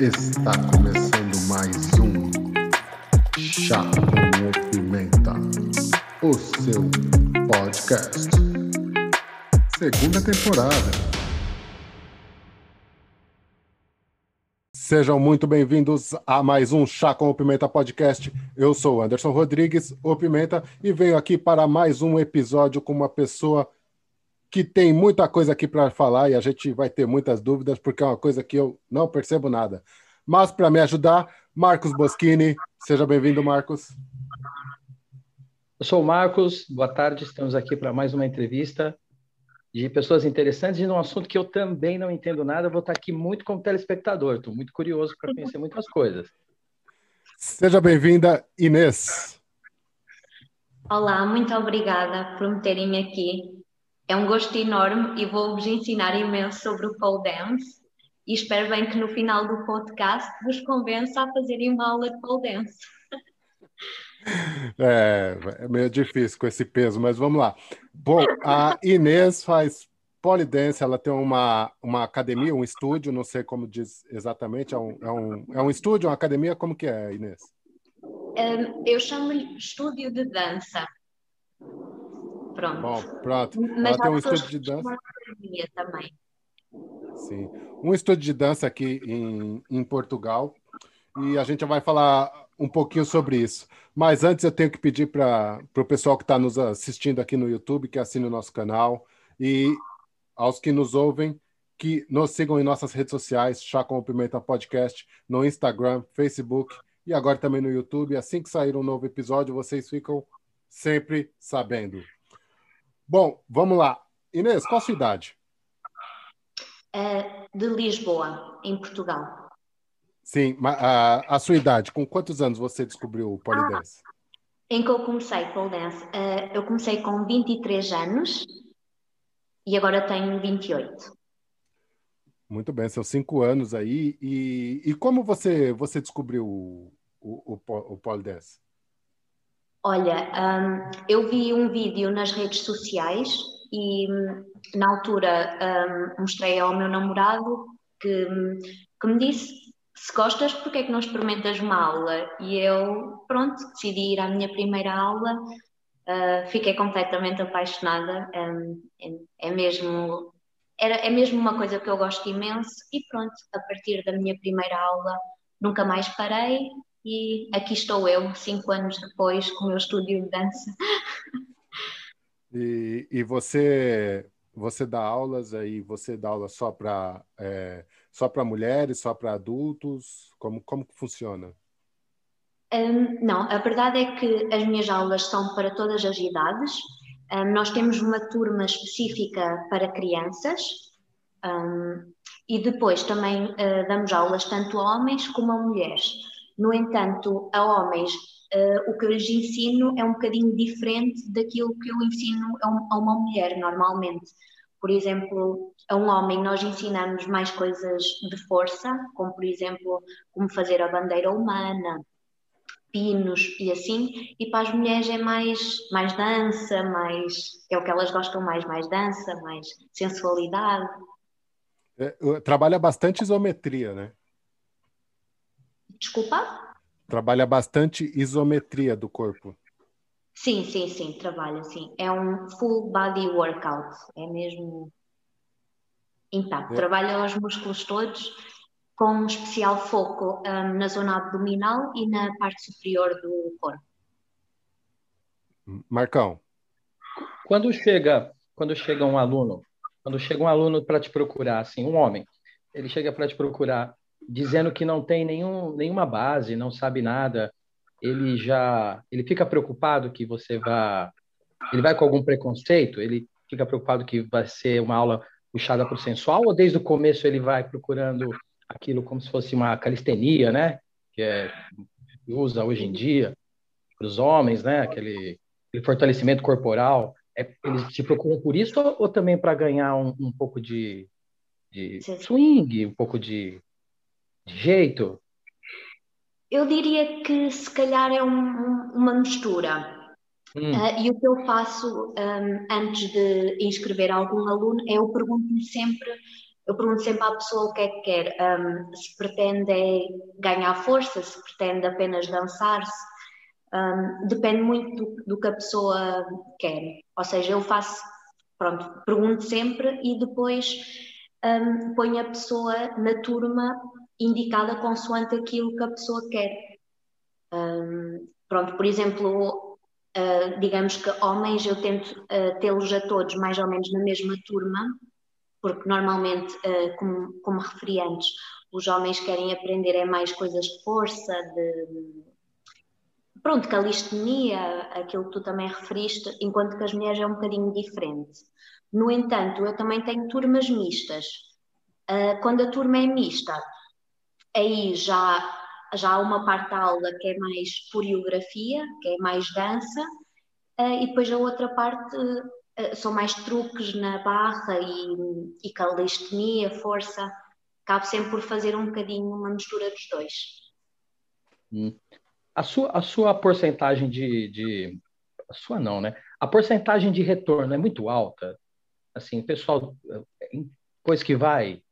Está começando mais um Chá com Pimenta, o seu podcast. Segunda temporada. Sejam muito bem-vindos a mais um Chá com o Pimenta podcast. Eu sou Anderson Rodrigues, o Pimenta, e venho aqui para mais um episódio com uma pessoa que tem muita coisa aqui para falar e a gente vai ter muitas dúvidas, porque é uma coisa que eu não percebo nada. Mas para me ajudar, Marcos Boschini. Seja bem-vindo, Marcos. Eu sou o Marcos, boa tarde. Estamos aqui para mais uma entrevista de pessoas interessantes e num assunto que eu também não entendo nada. vou estar aqui muito como telespectador, estou muito curioso para conhecer muitas coisas. Seja bem-vinda, Inês. Olá, muito obrigada por me terem aqui. É um gosto enorme e vou-vos ensinar imenso sobre o pole dance e espero bem que no final do podcast vos convença a fazerem uma aula de pole dance. É, é meio difícil com esse peso, mas vamos lá. Bom, a Inês faz polidense, ela tem uma, uma academia, um estúdio, não sei como diz exatamente, é um, é um, é um estúdio, uma academia, como que é, Inês? Um, eu chamo-lhe estúdio de dança. Pronto. Bom, pronto. Mas Ela tem um estúdio de dança. Também. Sim. Um estúdio de dança aqui em, em Portugal. E a gente vai falar um pouquinho sobre isso. Mas antes eu tenho que pedir para o pessoal que está nos assistindo aqui no YouTube que assine o nosso canal e aos que nos ouvem que nos sigam em nossas redes sociais, Chá com o Pimenta Podcast, no Instagram, Facebook e agora também no YouTube. Assim que sair um novo episódio, vocês ficam sempre sabendo. Bom, vamos lá. Inês, qual a sua idade? Uh, de Lisboa, em Portugal. Sim, a, a, sua idade, com quantos anos você descobriu o polidense? Ah, em que eu comecei polidense? Uh, eu comecei com 23 anos e agora tenho 28. Muito bem, são cinco anos aí. E, e como você, você descobriu o, o, o, o polidense? Olha, um, eu vi um vídeo nas redes sociais e na altura um, mostrei ao meu namorado que, que me disse se gostas, porque é que não experimentas uma aula? E eu, pronto, decidi ir à minha primeira aula, uh, fiquei completamente apaixonada, um, é, é, mesmo, era, é mesmo uma coisa que eu gosto imenso e pronto, a partir da minha primeira aula nunca mais parei e aqui estou eu, cinco anos depois, com o meu estúdio de dança. E, e você você dá aulas aí, você dá aula só para é, só para mulheres, só para adultos? Como, como que funciona? Um, não, a verdade é que as minhas aulas são para todas as idades. Um, nós temos uma turma específica para crianças um, e depois também uh, damos aulas tanto a homens como a mulheres. No entanto, a homens, uh, o que lhes ensino é um bocadinho diferente daquilo que eu ensino a, um, a uma mulher normalmente. Por exemplo, a um homem nós ensinamos mais coisas de força, como por exemplo, como fazer a bandeira humana, pinos e assim, e para as mulheres é mais, mais dança, mais é o que elas gostam mais, mais dança, mais sensualidade. É, trabalha bastante isometria, né? Desculpa? Trabalha bastante isometria do corpo. Sim, sim, sim, trabalha, sim. É um full body workout, é mesmo impacto. É. Trabalha os músculos todos, com um especial foco um, na zona abdominal e na parte superior do corpo. Marcão. Quando chega, quando chega um aluno, quando chega um aluno para te procurar, assim, um homem, ele chega para te procurar dizendo que não tem nenhum, nenhuma base, não sabe nada, ele já ele fica preocupado que você vá ele vai com algum preconceito, ele fica preocupado que vai ser uma aula puxada para o sensual ou desde o começo ele vai procurando aquilo como se fosse uma calistenia, né? Que é usa hoje em dia para os homens, né? Aquele, aquele, fortalecimento corporal. É, eles te procuram por isso ou, ou também para ganhar um, um pouco de, de swing, um pouco de jeito? Eu diria que se calhar é um, uma mistura. Hum. Uh, e o que eu faço um, antes de inscrever algum aluno é eu pergunto-lhe sempre eu pergunto sempre à pessoa o que é que quer, um, se pretende é ganhar força, se pretende apenas dançar-se, um, depende muito do, do, que a pessoa quer. Ou seja, eu faço, pronto, pergunto sempre e depois ponho a pessoa na turma indicada consoante aquilo que a pessoa quer. Um, pronto, por exemplo, uh, digamos que homens eu tento uh, tê-los a todos mais ou menos na mesma turma, porque normalmente, uh, como, como referi antes, os homens querem aprender é mais coisas de força, de pronto, calistenia, aquilo que tu também referiste, enquanto que as mulheres é um bocadinho diferente. No entanto, eu também tenho turmas mistas. Uh, quando a turma é mista, aí já, já há uma parte da aula que é mais coreografia, que é mais dança, uh, e depois a outra parte uh, são mais truques na barra e, e calistenia, força. Cabe sempre por fazer um bocadinho uma mistura dos dois. Hum. A sua, a sua porcentagem de, de. A sua não, né? A porcentagem de retorno é muito alta. Assim, pessoal, depois que vai,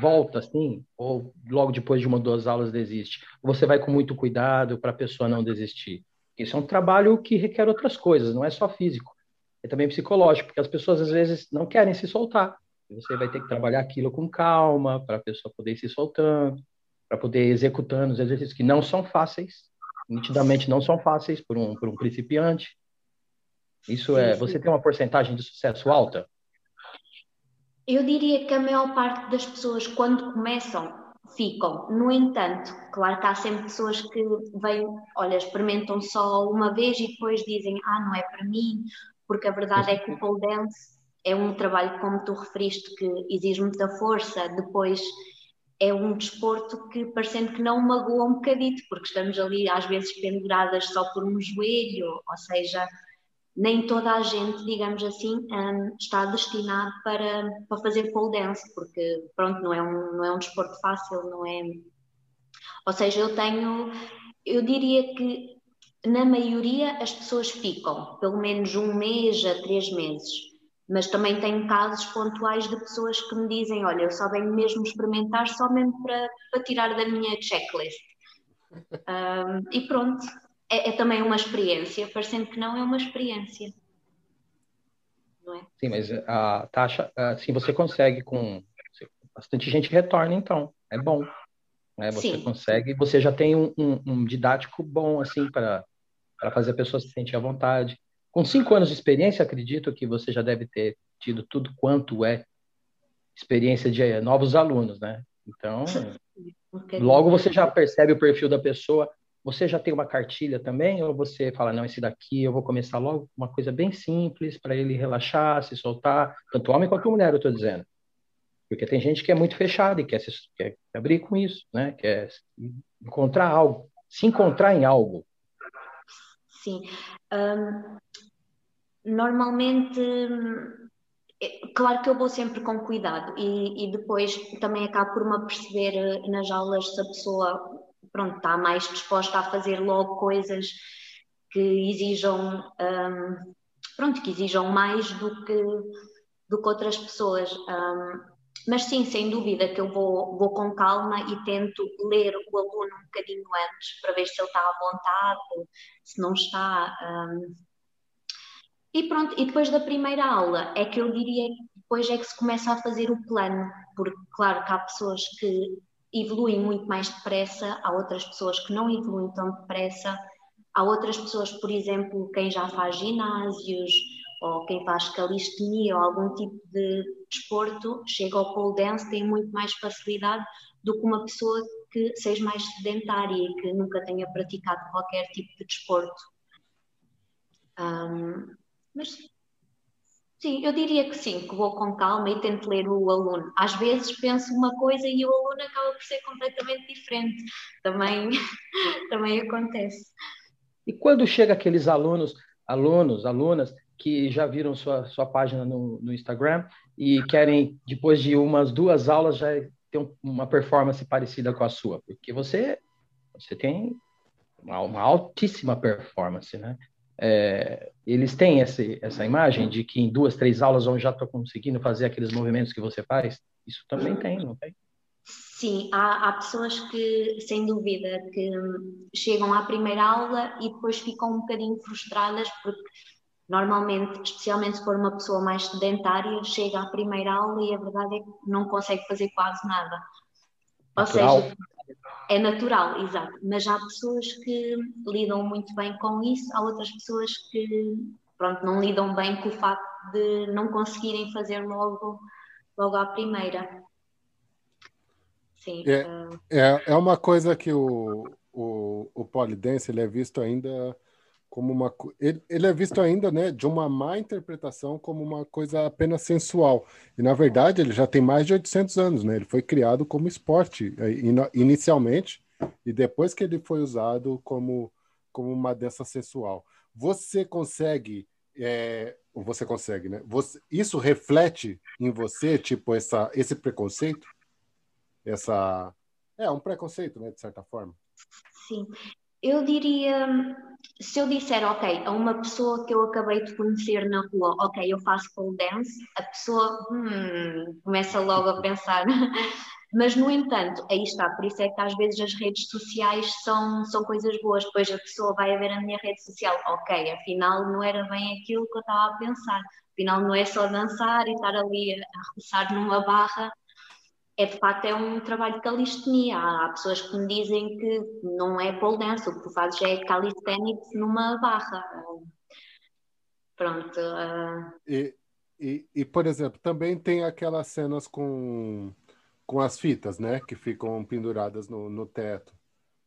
volta assim, ou logo depois de uma ou duas aulas desiste. Você vai com muito cuidado para a pessoa não desistir. Isso é um trabalho que requer outras coisas, não é só físico, é também psicológico, porque as pessoas às vezes não querem se soltar. Você vai ter que trabalhar aquilo com calma para a pessoa poder ir se soltando, para poder ir executando os exercícios que não são fáceis, nitidamente não são fáceis por um, por um principiante. Isso é, você tem uma porcentagem de sucesso alta? Eu diria que a maior parte das pessoas, quando começam, ficam. No entanto, claro que há sempre pessoas que vêm, olha, experimentam só uma vez e depois dizem, ah, não é para mim, porque a verdade é que o pole dance é um trabalho, como tu referiste, que exige muita força, depois é um desporto que parecendo que não magoa um bocadito, porque estamos ali às vezes penduradas só por um joelho, ou seja, nem toda a gente, digamos assim, um, está destinado para, para fazer pole dance, porque pronto, não é, um, não é um desporto fácil, não é. Ou seja, eu tenho, eu diria que na maioria as pessoas ficam pelo menos um mês a três meses mas também tenho casos pontuais de pessoas que me dizem: Olha, eu só venho mesmo experimentar, só mesmo para, para tirar da minha checklist. Um, e pronto, é, é, também uma experiência, parecendo que não é uma experiência. Não é? Sim, mas a taxa, assim, você consegue com bastante gente retorna, então, é bom. Né? Você Sim. consegue, você já tem um, um, um didático bom, assim, para fazer a pessoa se sentir à vontade. Com cinco anos de experiência, acredito que você já deve ter tido tudo quanto é experiência de eh, novos alunos, né? Então, logo você já percebe o perfil da pessoa. Você já tem uma cartilha também? Ou você fala, não, esse daqui eu vou começar logo uma coisa bem simples para ele relaxar, se soltar, tanto homem quanto mulher, eu estou dizendo. Porque tem gente que é muito fechada e quer, se, quer abrir com isso, né? Quer encontrar algo, se encontrar em algo. Sim. Um, normalmente, é, claro que eu vou sempre com cuidado e, e depois também acabo por me aperceber eh, nas aulas se a pessoa pronto, está mais disposta a fazer logo coisas que exijam um, pronto, que exijam mais do que, do que outras pessoas. Um, mas sim, sem dúvida que eu vou, vou com calma e tento ler o aluno um bocadinho antes para ver se ele está à vontade, se não está. Um, e pronto, e depois da primeira aula é que eu diria que depois é que se começa a fazer o plano, porque claro que há pessoas que evoluem muito mais depressa, há outras pessoas que não evoluem tão depressa, há outras pessoas, por exemplo, quem já faz ginásios ou quem faz calistenia ou algum tipo de desporto, chega ao pole dance, tem muito mais facilidade do que uma pessoa que seja mais sedentária e que nunca tenha praticado qualquer tipo de desporto. Um, mas sim, eu diria que sim, que vou com calma e tento ler o aluno. Às vezes penso uma coisa e o aluno acaba por ser completamente diferente. Também, também acontece. E quando chega aqueles alunos, alunos, alunas que já viram sua, sua página no, no Instagram e querem, depois de umas duas aulas, já ter uma performance parecida com a sua? Porque você, você tem uma, uma altíssima performance, né? É, eles têm esse, essa imagem de que em duas, três aulas eu já estou conseguindo fazer aqueles movimentos que você faz? Isso também tem, não tem? Sim, há, há, pessoas que, sem dúvida, que chegam à primeira aula e depois ficam um bocadinho frustradas porque normalmente, especialmente se for uma pessoa mais sedentária, chega à primeira aula e a verdade é que não consegue fazer quase nada. Natural. Ou seja, é natural, exato. Mas há pessoas que lidam muito bem com isso, há outras pessoas que pronto, não lidam bem com o facto de não conseguirem fazer logo, logo à primeira. Sim. É, uh... é, é uma coisa que o, o, o polidense ele é visto ainda como uma ele, ele é visto ainda né de uma má interpretação como uma coisa apenas sensual. E na verdade ele já tem mais de 800 anos né? Ele foi criado como esporte é, inicialmente e depois que ele foi usado como como uma dança sensual. Você consegue é, você consegue né? Você, isso reflete em você tipo essa esse preconceito? Essa é um preconceito né de certa forma? Sim eu diria, se eu disser, ok, a uma pessoa que eu acabei de conhecer na rua, ok, eu faço pole dance, a pessoa hum, começa logo a pensar. Mas, no entanto, aí está, por isso é que às vezes as redes sociais são, são coisas boas, depois a pessoa vai ver a minha rede social, ok, afinal não era bem aquilo que eu estava a pensar, afinal não é só dançar e estar ali a roçar numa barra é de facto é um trabalho de calistenia. Há, pessoas que me dizem que não é pole dance, o que tu fazes é calisthenics numa barra. Pronto. Uh... E, e, e, por exemplo, também tem aquelas cenas com, com as fitas, né? Que ficam penduradas no, no teto.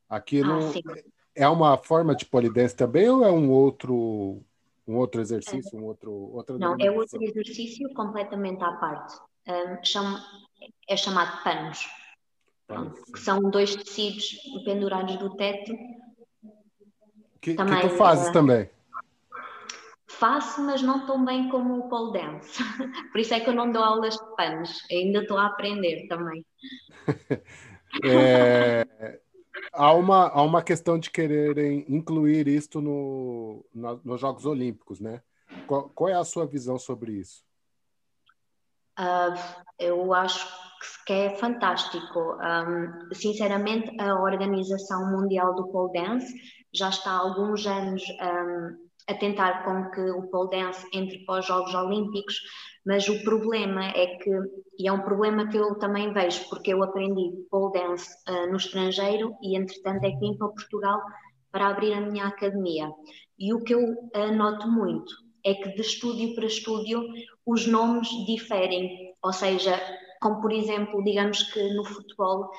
Aquilo ah, é uma forma de polidense também ou é um outro um outro exercício, um outro outra Não, é outro exercício completamente à parte. Um, chama, é chamado panos, que são dois tecidos pendurados do teto. Que, também, que tu fazes uh, também? Faço, mas não tão bem como o pole dance. Por isso é que eu não dou aulas de panos. Ainda estou a aprender também. é, há, uma, há uma questão de quererem incluir isto no, na, nos Jogos Olímpicos, né? Qual, qual, é a sua visão sobre isso? Uh, eu acho que é fantástico. Um, sinceramente, a Organização Mundial do Pole Dance já está há alguns anos um, a tentar com que o pole dance entre para os Jogos Olímpicos, mas o problema é que, e é um problema que eu também vejo, porque eu aprendi pole dance uh, no estrangeiro e, entretanto, é que vim para Portugal para abrir a minha academia. E o que eu uh, noto muito é que de estúdio para estúdio os nomes diferem, ou seja, como por exemplo, digamos que no futebol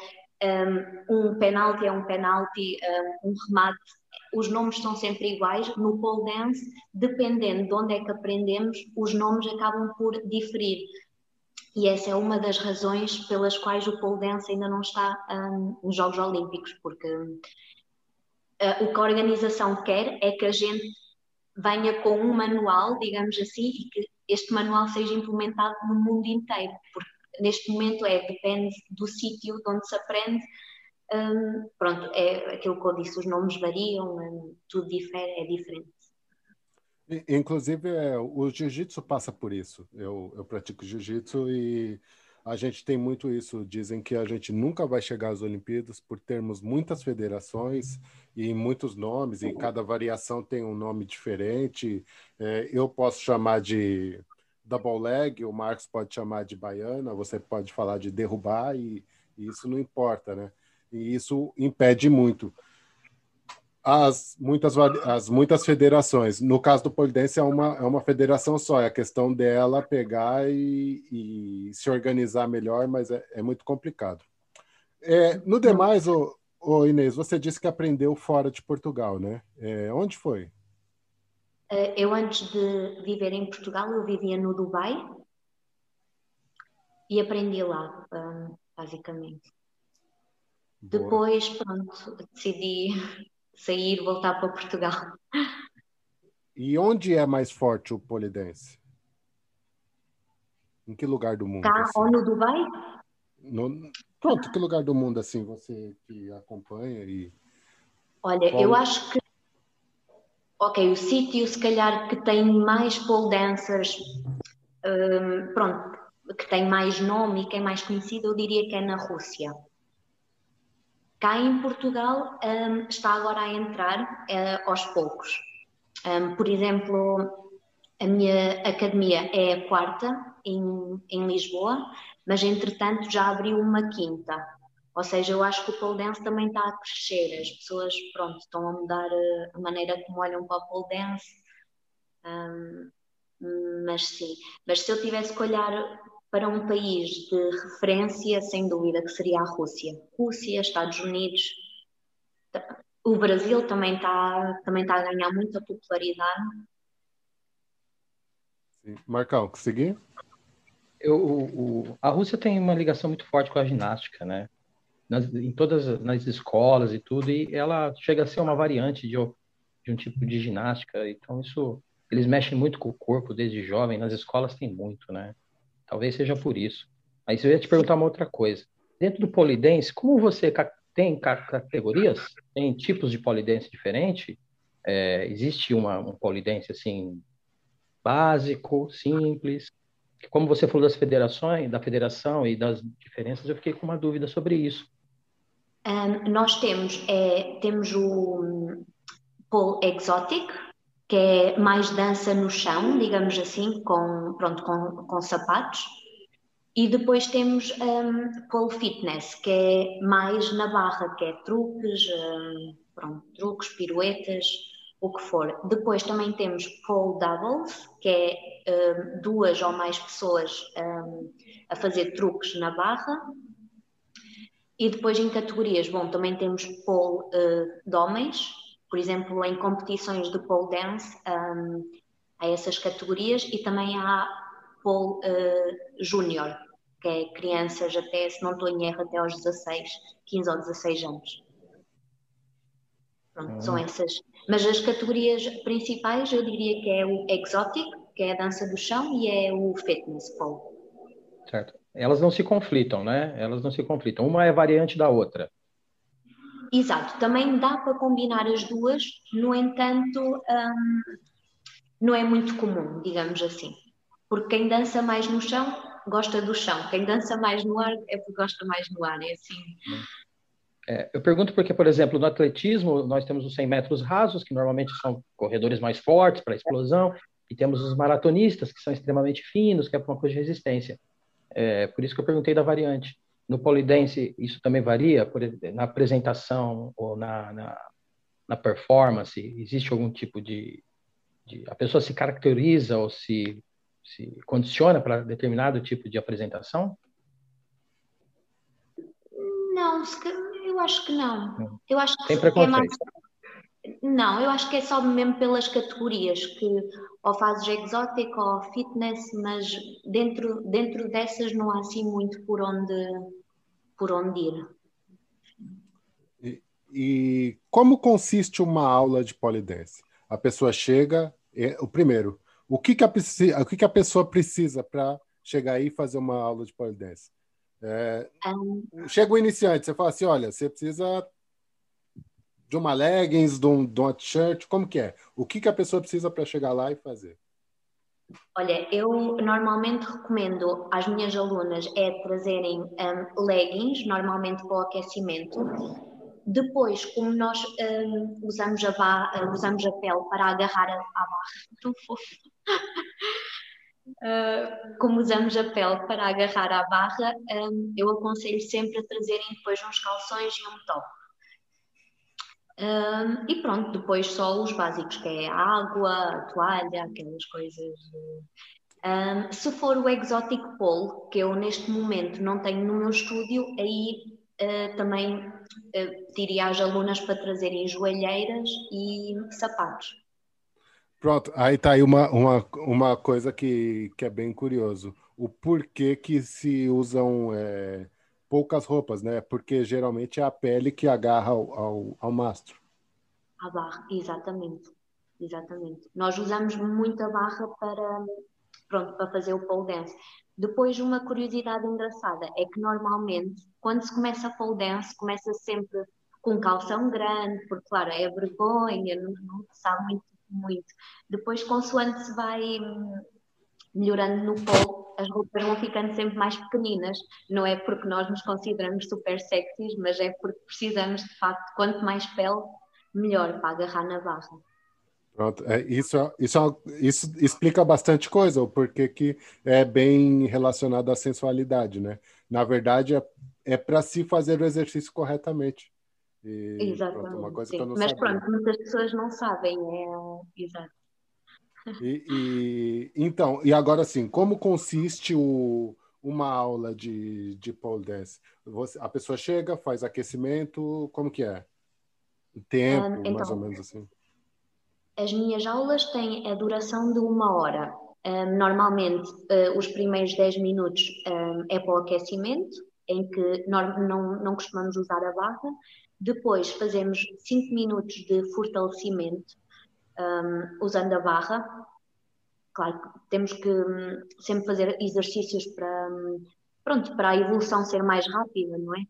um, um penalti é um penalti, um, um remate, os nomes são sempre iguais. No pole dance, dependendo de onde é que aprendemos, os nomes acabam por diferir. E essa é uma das razões pelas quais o pole dance ainda não está um, nos Jogos Olímpicos, porque uh, o que a organização quer é que a gente venha com um manual, digamos assim, e que este manual seja implementado no mundo inteiro, porque neste momento é, depende do sítio de onde se aprende. Um, pronto, é aquilo que eu disse, os nomes variam, um, tudo difere, é diferente. Inclusive, é, o jiu-jitsu passa por isso. Eu, eu pratico jiu-jitsu e a gente tem muito isso. Dizem que a gente nunca vai chegar às Olimpíadas por termos muitas federações e muitos nomes, e cada variação tem um nome diferente. É, eu posso chamar de double leg, o Marcos pode chamar de baiana, você pode falar de derrubar, e, e isso não importa, né? E isso impede muito as muitas, as muitas federações. No caso do polidense é uma, é uma federação só, é a questão dela pegar e, e se organizar melhor, mas é, é muito complicado. É, no demais, ô, ô Inês, você disse que aprendeu fora de Portugal, né? É, onde foi? Eh, eu, antes de viver em Portugal, eu vivia no Dubai e aprendi lá, basicamente. Boa. Depois, pronto, decidi sair, voltar para Portugal. E onde é mais forte o polidense? Em que lugar do mundo? Cá assim? ou no Dubai? No... Pronto, que lugar do mundo assim você que acompanha e Olha, Qual... eu acho que ok, o sítio se calhar que tem mais pole dancers, um, pronto, que tem mais nome e que é mais conhecido, eu diria que é na Rússia. Cá em Portugal um, está agora a entrar uh, aos poucos. Um, por exemplo, a minha academia é a quarta em, em Lisboa, mas entretanto já abriu uma quinta. Ou seja, eu acho que o pole dance também está a crescer. As pessoas, pronto, estão a mudar uh, a maneira como olham para o pole dance. Um, mas sim, mas se eu tivesse que olhar para um país de referência, sem dúvida, que seria a Rússia. Rússia, Estados Unidos, o Brasil também está também tá a ganhar muita popularidade. Sim. Marcão, conseguir? Eu, o, a Rússia tem uma ligação muito forte com a ginástica, né? Nas, em todas nas escolas e tudo, e ela chega a ser uma variante de, de um tipo de ginástica. Então, isso, eles mexem muito com o corpo desde jovem. Nas escolas tem muito, né? Talvez seja por isso. Mas eu ia te perguntar uma outra coisa. Dentro do polidense, como você tem categorias? Tem tipos de polidense diferente? É, existe uma, um polidense assim básico, simples? Como você falou das federações, da federação e das diferenças, eu fiquei com uma dúvida sobre isso. Um, nós temos, é, temos o pole exotic, que é mais dança no chão, digamos assim, com, pronto, com, com sapatos. E depois temos um, pole fitness, que é mais na barra, que é truques, um, pronto, truques, piruetas, o que for. Depois também temos pole doubles, que é um, duas ou mais pessoas hum, a fazer truques na barra. E depois em categorias, bom, também temos pole uh, de homens, por exemplo, em competições de pole dance, um, há essas categorias e também há pole uh, júnior, que é crianças até, se não estou em erro, até aos 16, 15 ou 16 anos. Pronto, são ah. essas. Mas as categorias principais eu diria que é o exotic, que é a dança do chão, e é o fitness pole. Certo. Elas não se conflitam, né? Elas não se conflitam. Uma é variante da outra. Exato, também dá para combinar as duas, no entanto, hum, não é muito comum, digamos assim. Porque quem dança mais no chão gosta do chão, quem dança mais no ar é porque gosta mais no ar, é assim. É, eu pergunto porque, por exemplo, no atletismo, nós temos os 100 metros rasos, que normalmente são corredores mais fortes para explosão, e temos os maratonistas, que são extremamente finos, que é uma coisa de resistência. É, por isso que eu perguntei da variante. No polidense, isso também varia? Por, na apresentação ou na, na, na performance, existe algum tipo de, de, A pessoa se caracteriza ou se, se condiciona para determinado tipo de apresentação? Não, eu acho que não. Eu acho que. É mais... Não, eu acho que é só mesmo pelas categorias, que ou fazes exótico ou fitness, mas dentro, dentro dessas não há assim muito por onde por onde ir. E, e como consiste uma aula de polidense? A pessoa chega, é, o primeiro, o que, que, a, o que, que a pessoa precisa para chegar aí e fazer uma aula de polidense? É, um... Chega o iniciante, você fala assim, olha, você precisa de uma leggings, de um, de uma t-shirt, como que é? O que, que a pessoa precisa para chegar lá e fazer? Olha, eu normalmente recomendo às minhas alunas é trazerem um, leggings, normalmente para o aquecimento. Depois, como nós um, usamos, a barra, usamos a pele para agarrar a, a barra, tão fofo. Uh, como usamos a pele para agarrar à barra, um, eu aconselho sempre a trazerem depois uns calções e um top. Um, e pronto, depois só os básicos, que é a água, a toalha, aquelas coisas. Um, se for o Exotic Pole, que eu neste momento não tenho no meu estúdio, aí uh, também uh, diria às alunas para trazerem joelheiras e sapatos. Pronto, aí está aí uma, uma, uma coisa que, que é bem curioso. O porquê que se usam é, poucas roupas, né? Porque geralmente é a pele que agarra ao, ao, ao mastro. A barra, exatamente. Exatamente. Nós usamos muita barra para, pronto, para fazer o pole dance. Depois, uma curiosidade engraçada é que normalmente, quando se começa pole dance, começa sempre com calção grande, porque, claro, é vergonha, não, não sabe muito muito. Depois, consoante se vai hum, melhorando no pole, as roupas vão ficando sempre mais pequeninas. Não é porque nós nos consideramos super sexys, mas é porque precisamos, de facto, quanto mais pele, melhor para agarrar na barra. Pronto, é, isso, isso, isso explica bastante coisa, o porquê que é bem relacionado à sensualidade, né? Na verdade, é, é para se fazer o exercício corretamente. E, Exatamente. Pronto, Mas sabia. pronto, muitas pessoas não sabem, é exato. E, e, então, e agora sim, como consiste o, uma aula de, de pole dance? Você, a pessoa chega, faz aquecimento, como que é? Tempo, um, então, mais ou menos assim. As minhas aulas têm a duração de uma hora. Um, normalmente, uh, os primeiros 10 minutos um, é para o aquecimento, em que não, não, não costumamos usar a barra. Depois, fazemos 5 minutos de fortalecimento, um, usando a barra. Claro que temos que um, sempre fazer exercícios para, um, pronto, para a evolução ser mais rápida, não é?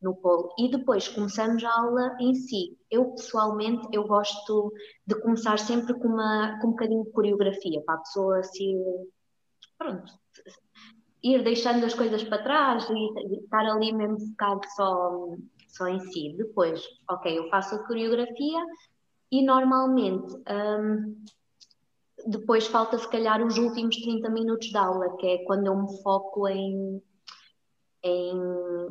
No polo. E depois começamos a aula em si. Eu, pessoalmente, eu gosto de começar sempre com, uma, com um bocadinho de coreografia, para a pessoa se, pronto, ir deixando as coisas para trás e estar ali mesmo focado só, só em si. Depois, ok, eu faço a coreografia, e normalmente um, depois falta se calhar os últimos 30 minutos de aula, que é quando eu me foco em, em,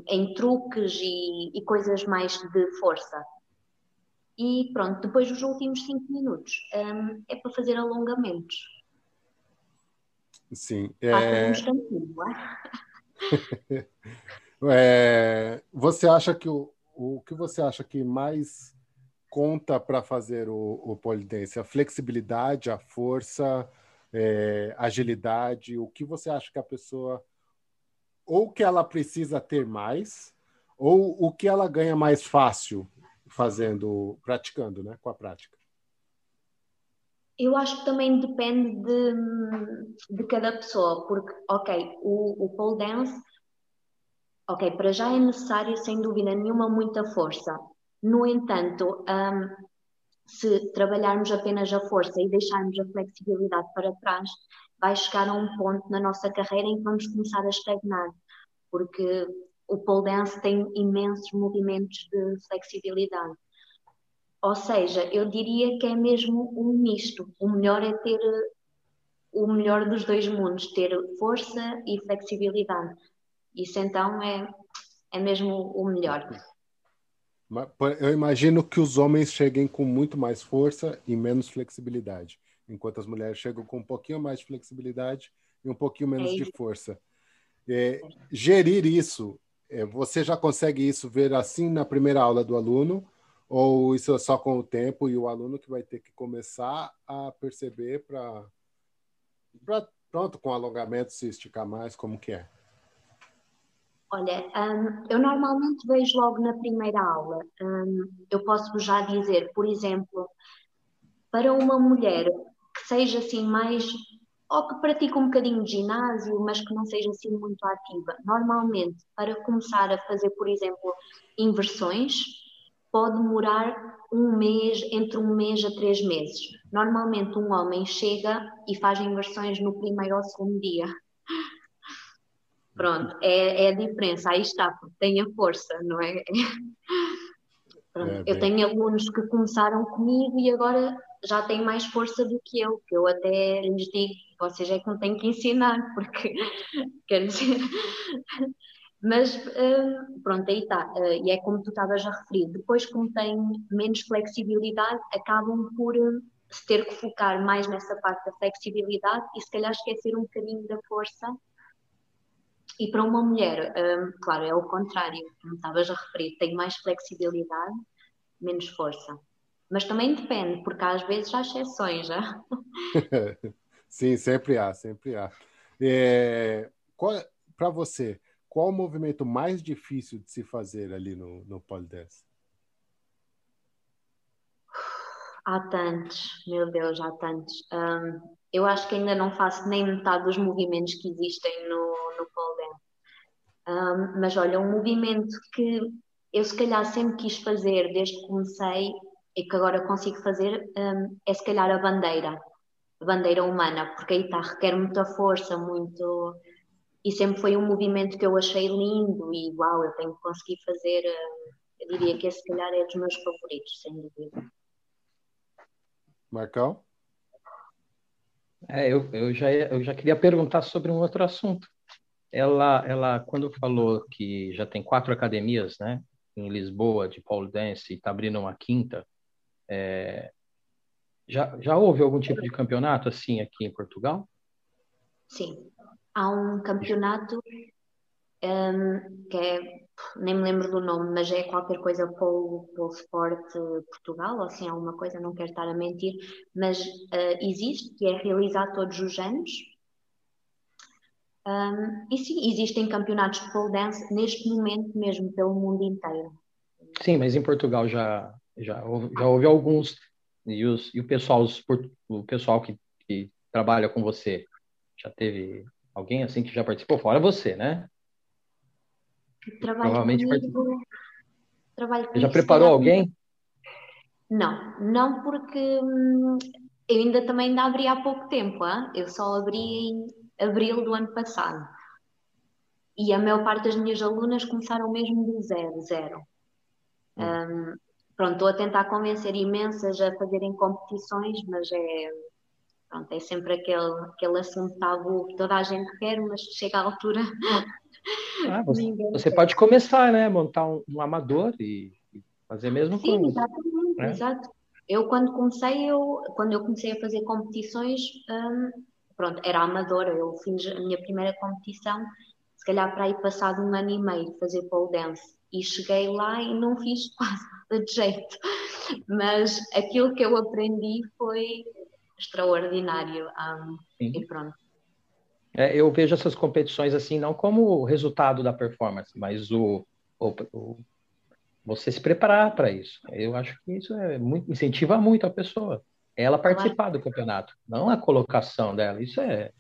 em truques e, e, coisas mais de força. E pronto, depois dos últimos 5 minutos um, é para fazer alongamentos. Sim. É... é... Você acha que o, o que você acha que mais conta para fazer o, o polidense? A flexibilidade, a força, é, agilidade? O que você acha que a pessoa ou que ela precisa ter mais, ou o que ela ganha mais fácil fazendo, praticando, né, com a prática? Eu acho que também depende de, de cada pessoa, porque, ok, o, o pole dance, ok, para já é necessário, sem dúvida nenhuma, muita força. No entanto, um, se trabalharmos apenas a força e deixarmos a flexibilidade para trás, vai chegar a um ponto na nossa carreira em que vamos começar a estagnar, porque o pole dance tem imensos movimentos de flexibilidade. Ou seja, eu diria que é mesmo um misto. O melhor é ter o melhor dos dois mundos, ter força e flexibilidade. Isso então é, é mesmo o melhor. Eu imagino que os homens cheguem com muito mais força e menos flexibilidade, enquanto as mulheres chegam com um pouquinho mais de flexibilidade e um pouquinho menos é de força. É, gerir isso, é, você já consegue isso ver assim na primeira aula do aluno, ou isso é só com o tempo e o aluno que vai ter que começar a perceber para pronto com alongamento se esticar mais, como que é? Olha, um, eu normalmente vejo logo na primeira aula. Um, eu posso já dizer, por exemplo, para uma mulher que seja assim mais ou que pratique um bocadinho de ginásio, mas que não seja assim muito ativa. Normalmente, para começar a fazer, por exemplo, inversões, pode demorar um mês, entre um mês a três meses. Normalmente, um homem chega e faz inversões no primeiro ou segundo dia. Pronto, é, é a diferença, aí está, tem a força, não é? Pronto, é eu tenho alunos que começaram comigo e agora já têm mais força do que eu, que eu até lhes digo, vocês é que me têm que ensinar, porque quer dizer. Mas hum, pronto, aí está. Uh, e é como tu estavas a referir. Depois, como têm menos flexibilidade, acabam por uh, se ter que focar mais nessa parte da flexibilidade e se calhar esquecer um bocadinho da força e para uma mulher, um, claro, é o contrário, como estavas a referir, tem mais flexibilidade, menos força. Mas também depende, porque às vezes há exceções, já. Sim, sempre há, sempre há. É, para você, qual o movimento mais difícil de se fazer ali no, no polidense? Há tantos, meu Deus, há tantos. Um, eu acho que ainda não faço nem metade dos movimentos que existem no, no pole dance. Um, mas olha, um movimento que eu se calhar sempre quis fazer desde que comecei e que agora consigo fazer um, é se calhar a bandeira, a bandeira humana, porque aí está, requer muita força, muito. E sempre foi um movimento que eu achei lindo e uau, eu tenho que conseguir fazer. Eu diria que esse, se calhar, é dos meus favoritos, sem dúvida. Marcão? É, eu, eu, já, eu já queria perguntar sobre um outro assunto. Ela, ela, quando falou que já tem quatro academias, né, em Lisboa, de pole dance, e está abrindo uma quinta, é, já, já houve algum tipo de campeonato assim aqui em Portugal? Sim, há um campeonato um, que é, nem me lembro do nome, mas é qualquer coisa Pole, Pole Sport Portugal, ou assim, alguma coisa, não quero estar a mentir, mas uh, existe, que é realizado todos os anos. Um, e sim, existem campeonatos de pole dance neste momento mesmo pelo mundo inteiro. Sim, mas em Portugal já, já, houve, já houve alguns. E, os, e o pessoal, os, o pessoal que, que trabalha com você, já teve alguém assim que já participou? Fora você, né? Trabalho Provavelmente comigo, trabalho comigo, já preparou alguém? Não, não porque hum, eu ainda também ainda abri há pouco tempo, hein? eu só abri em abril do ano passado. E a maior parte das minhas alunas começaram mesmo do zero, zero. Hum. Um, pronto, estou a tentar convencer imensas a fazerem competições, mas é, pronto, é sempre aquele, aquele assunto tabu que toda a gente quer, mas chega à altura Ah, você, você, pode começar, né? Montar um, um amador e, e, fazer mesmo Sim, com... exatamente, né? exato. Eu quando comecei, eu, quando eu comecei a fazer competições, hum, pronto, era amadora, eu fiz a minha primeira competição, se calhar para aí passado um ano e meio fazer pole dance, e cheguei lá e não fiz quase nada de jeito, mas aquilo que eu aprendi foi extraordinário, um, e pronto. É, eu vejo essas competições assim não como resultado da performance, mas o, o, o você se preparar para isso. Eu acho que isso é muito, incentiva muito a pessoa. Ela participar do campeonato, não a colocação dela. Isso é.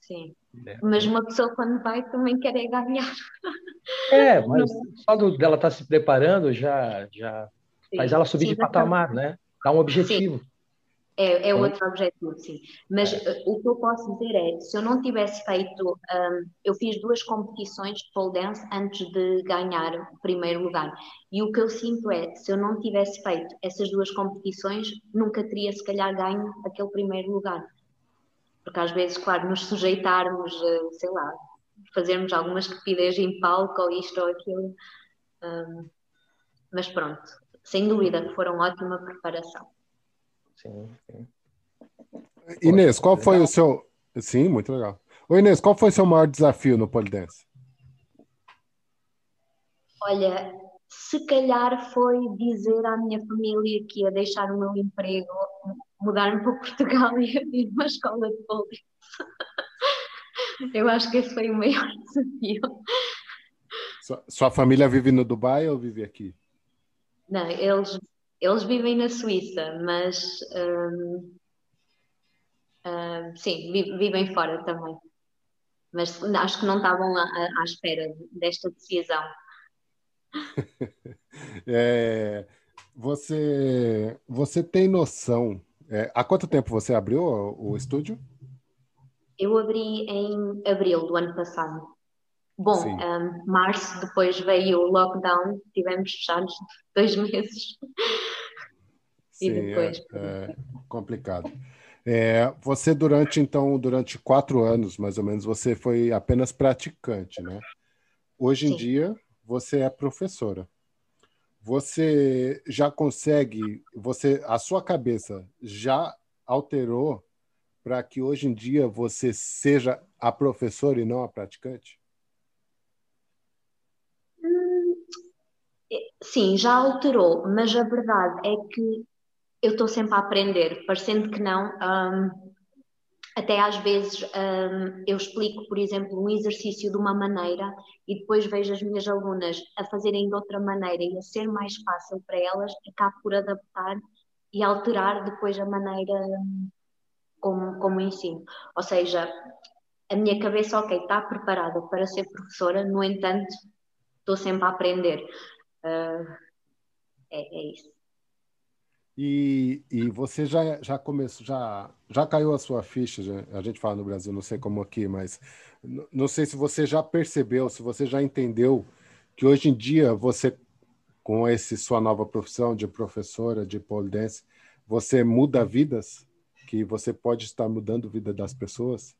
Sim. É. Mas uma pessoa quando vai também quer ganhar. É, mas só do, dela estar tá se preparando já, já faz ela subir sim, de patamar, né? Dá um objetivo. Sim. É, é outro objetivo, sim. Mas é. Eh, o que eu posso dizer é, se eu não tivesse feito, um, eu fiz duas competições de pole dance antes de ganhar o primeiro lugar. E o que eu sinto é, se eu não tivesse feito essas duas competições, nunca teria se calhar ganho aquele primeiro lugar. Porque às vezes, claro, nos sujeitarmos, eh, sei lá, fazermos alguma estupidez em palco ou isto ou aquilo. Um, mas pronto, sem dúvida foram ótima preparação. Sim, sim. Inês, qual foi o seu. Sim, muito legal. Ô Inês, qual foi o seu maior desafio no polidense? Olha, se calhar foi dizer à minha família que ia deixar o meu emprego, mudar-me para Portugal e abrir uma escola de polidense. Eu acho que esse foi o maior desafio. Sua, sua família vive no Dubai ou vive aqui? Não, eles eles vivem na Suíça, mas um, um, sim, vivem fora também. Mas acho que não estavam à, à espera desta decisão. é, você, você tem noção? É, há quanto tempo você abriu o, o estúdio? Eu abri em abril do ano passado. Bom, um, março, depois veio o lockdown, tivemos fechados dois meses. Sim, e depois. É, é complicado. É, você durante então durante quatro anos mais ou menos você foi apenas praticante, né? Hoje em Sim. dia você é professora. Você já consegue, você a sua cabeça já alterou para que hoje em dia você seja a professora e não a praticante? Sim, já alterou, mas a verdade é que eu estou sempre a aprender, parecendo que não. Um, até às vezes um, eu explico, por exemplo, um exercício de uma maneira e depois vejo as minhas alunas a fazerem de outra maneira e a ser mais fácil para elas, acabo por adaptar e alterar depois a maneira como, como ensino. Ou seja, a minha cabeça, ok, está preparada para ser professora, no entanto, estou sempre a aprender. Uh, é, é, isso. E, e você já, já começou, já, já caiu a sua ficha, a gente fala no Brasil, não sei como aqui, mas não sei se você já percebeu, se você já entendeu que hoje em dia você, com esse sua nova profissão de professora de pole dance, você muda vidas, que você pode estar mudando a vida das pessoas?